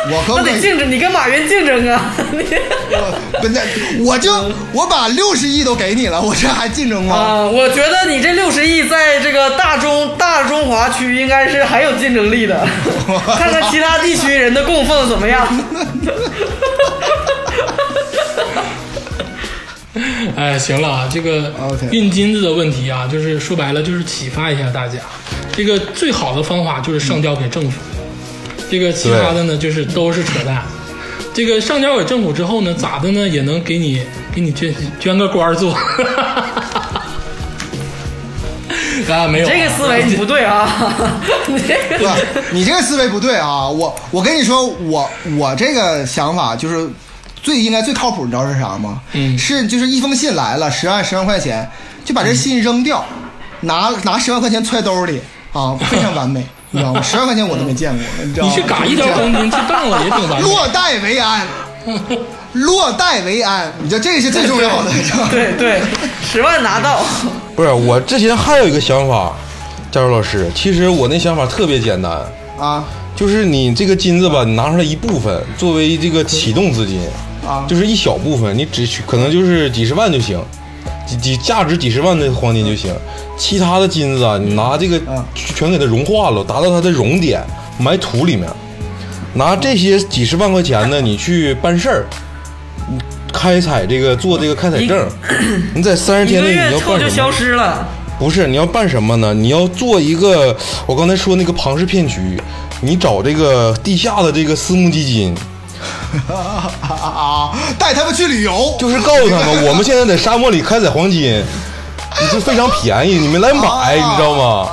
我 得竞争，你跟马云竞争啊！你不是，我就我把六十亿都给你了，我这还竞争吗？啊，我觉得你这六十亿在这个大中大中华区应该是很有竞争力的，看看其他地区人的供奉怎么样。哎，行了啊，这个运金子的问题啊，就是说白了就是启发一下大家，这个最好的方法就是上交给政府，这个其他的呢就是都是扯淡。这个上交给政府之后呢，咋的呢？也能给你给你捐捐个官儿做。啊，没有啊，这个思维你不对啊！你这不个，你这个思维不对啊！我我跟你说，我我这个想法就是最应该最靠谱，你知道是啥吗？嗯是就是一封信来了，十万十万块钱，就把这信扔掉，拿拿十万块钱揣兜里啊，非常完美，你知道吗？十万块钱我都没见过，你知道吗？你去嘎一条黄金去当了也挺完美。落袋为安，落袋为安，你知道这个是最重要的？对对，十万拿到，不是，我之前还有一个想法，加州老师，其实我那想法特别简单，啊就是你这个金子吧，你拿出来一部分作为这个启动资金，啊就是一小部分，你只需可能就是几十万就行，几几价值几十万的黄金就行，其他的金子啊，你拿这个嗯全给它融化了，达到它的熔点，埋土里面，拿这些几十万块钱呢，你去办事儿。你开采这个做这个开采证，你在三十天内你要办什么？失了。不是，你要办什么呢？你要做一个，我刚才说那个庞氏骗局，你找这个地下的这个私募基金！带他们去旅游，就是告诉他们，我们现在在沙漠里开采黄金，你就非常便宜，你们来买，你知道吗？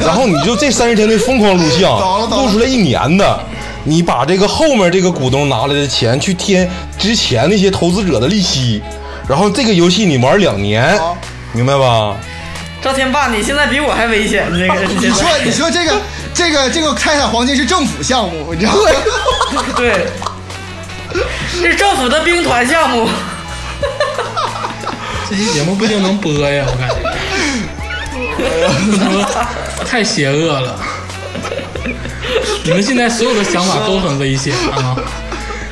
然后你就这三十天内疯狂录像录出来一年的，你把这个后面这个股东拿来的钱去贴之前那些投资者的利息，然后这个游戏你玩两年，明白吧？赵天霸，你现在比我还危险，这个你你说你说这个这个这个泰坦黄金是政府项目，你知道吗？对，是政府的兵团项目。这期节目不一定能播呀，我感觉。太邪恶了！你们现在所有的想法都很危险啊！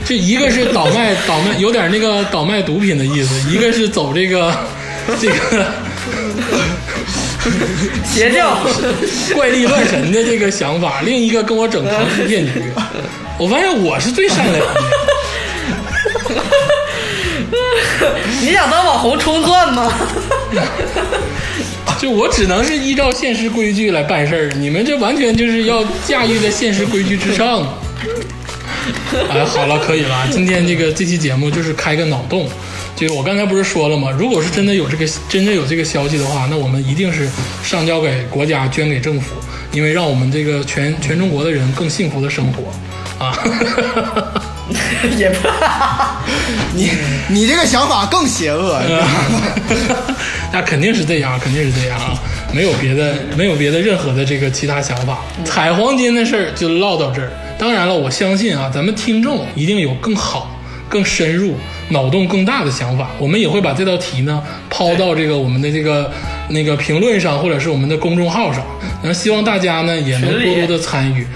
这一个是倒卖倒卖，有点那个倒卖毒品的意思；一个是走这个这个 邪教，怪力乱神的这个想法；另一个跟我整唐氏骗局。我发现我是最善良的。你想当网红冲钻吗？就我只能是依照现实规矩来办事儿，你们这完全就是要驾驭在现实规矩之上。哎，好了，可以了。今天这个这期节目就是开个脑洞，这个我刚才不是说了吗？如果是真的有这个真的有这个消息的话，那我们一定是上交给国家，捐给政府，因为让我们这个全全中国的人更幸福的生活啊。也不，你你这个想法更邪恶，那肯定是这样，肯定是这样啊，没有别的，没有别的任何的这个其他想法。采黄金的事儿就唠到这儿。当然了，我相信啊，咱们听众一定有更好、更深入、脑洞更大的想法。我们也会把这道题呢抛到这个我们的这个那个评论上，或者是我们的公众号上。然后希望大家呢也能多多的参与。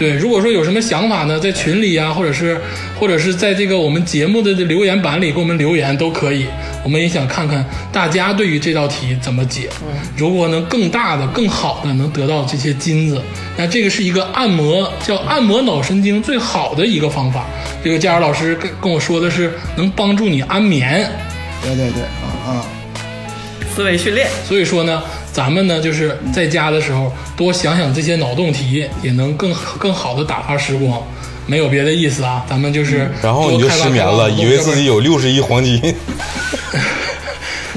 对，如果说有什么想法呢，在群里啊，或者是或者是在这个我们节目的留言板里给我们留言都可以。我们也想看看大家对于这道题怎么解。如果能更大的、更好的能得到这些金子，那这个是一个按摩叫按摩脑神经最好的一个方法。这个佳儿老师跟跟我说的是能帮助你安眠。对对对，啊啊，思维训练。所以说呢，咱们呢就是在家的时候多想想这些脑洞题，也能更更好的打发时光。没有别的意思啊，咱们就是然后你就失眠了，以为自己有六十亿黄金。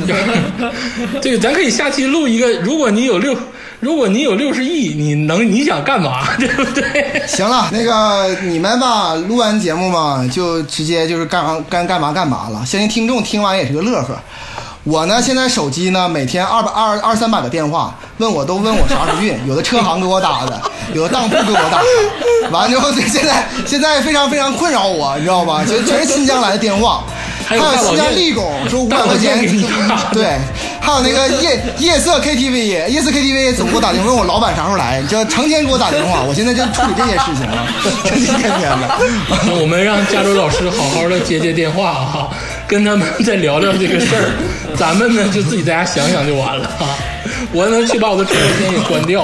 要不然这个咱可以下期录一个，如果你有六，如果你有六十亿，你能你想干嘛，对不对？行了，那个你们吧，录完节目嘛，就直接就是干完干干嘛干嘛了。相信听众听完也是个乐呵。我呢，现在手机呢，每天二百二二三百的电话，问我都问我啥时候运，有的车行给我打的，有的当铺给我打的，完之后现在现在非常非常困扰我，你知道吧？全全是新疆来的电话，还有新疆健立工说五百块钱对，还有那个夜夜色 KTV，夜色 KTV 总给我打电话问我老板啥时候来，你知道成天给我打电话，我现在就处理这些事情了，真是天天的。我们让加州老师好好的接接电话啊，跟他们再聊聊这个事儿。咱们呢就自己在家想想就完了啊。我能去把我的直播间给关掉。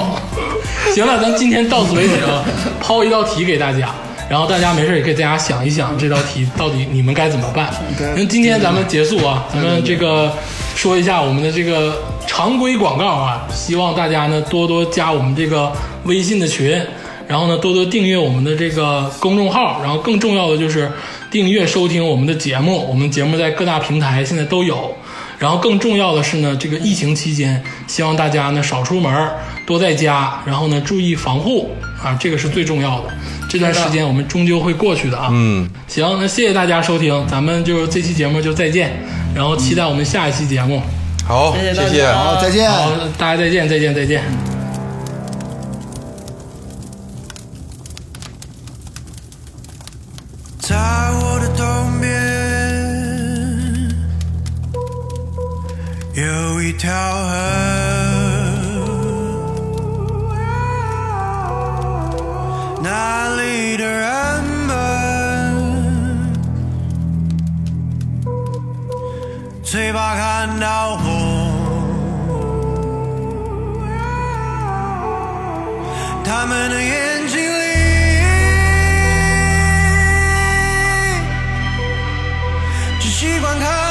行了，咱今天到此为止啊，抛一道题给大家。然后大家没事也可以在家想一想这道题到底你们该怎么办。那今天咱们结束啊，咱们这个说一下我们的这个常规广告啊，希望大家呢多多加我们这个微信的群，然后呢多多订阅我们的这个公众号，然后更重要的就是订阅收听我们的节目，我们节目在各大平台现在都有。然后更重要的是呢，这个疫情期间，希望大家呢少出门，多在家，然后呢注意防护啊，这个是最重要的。这段时间我们终究会过去的啊。嗯，行，那谢谢大家收听，咱们就这期节目就再见，然后期待我们下一期节目。好，谢谢。好，再见。好，大家再见，再见，再见。在我的东边有一条河，那里的人们最怕看到我，他们的眼睛里。只习惯看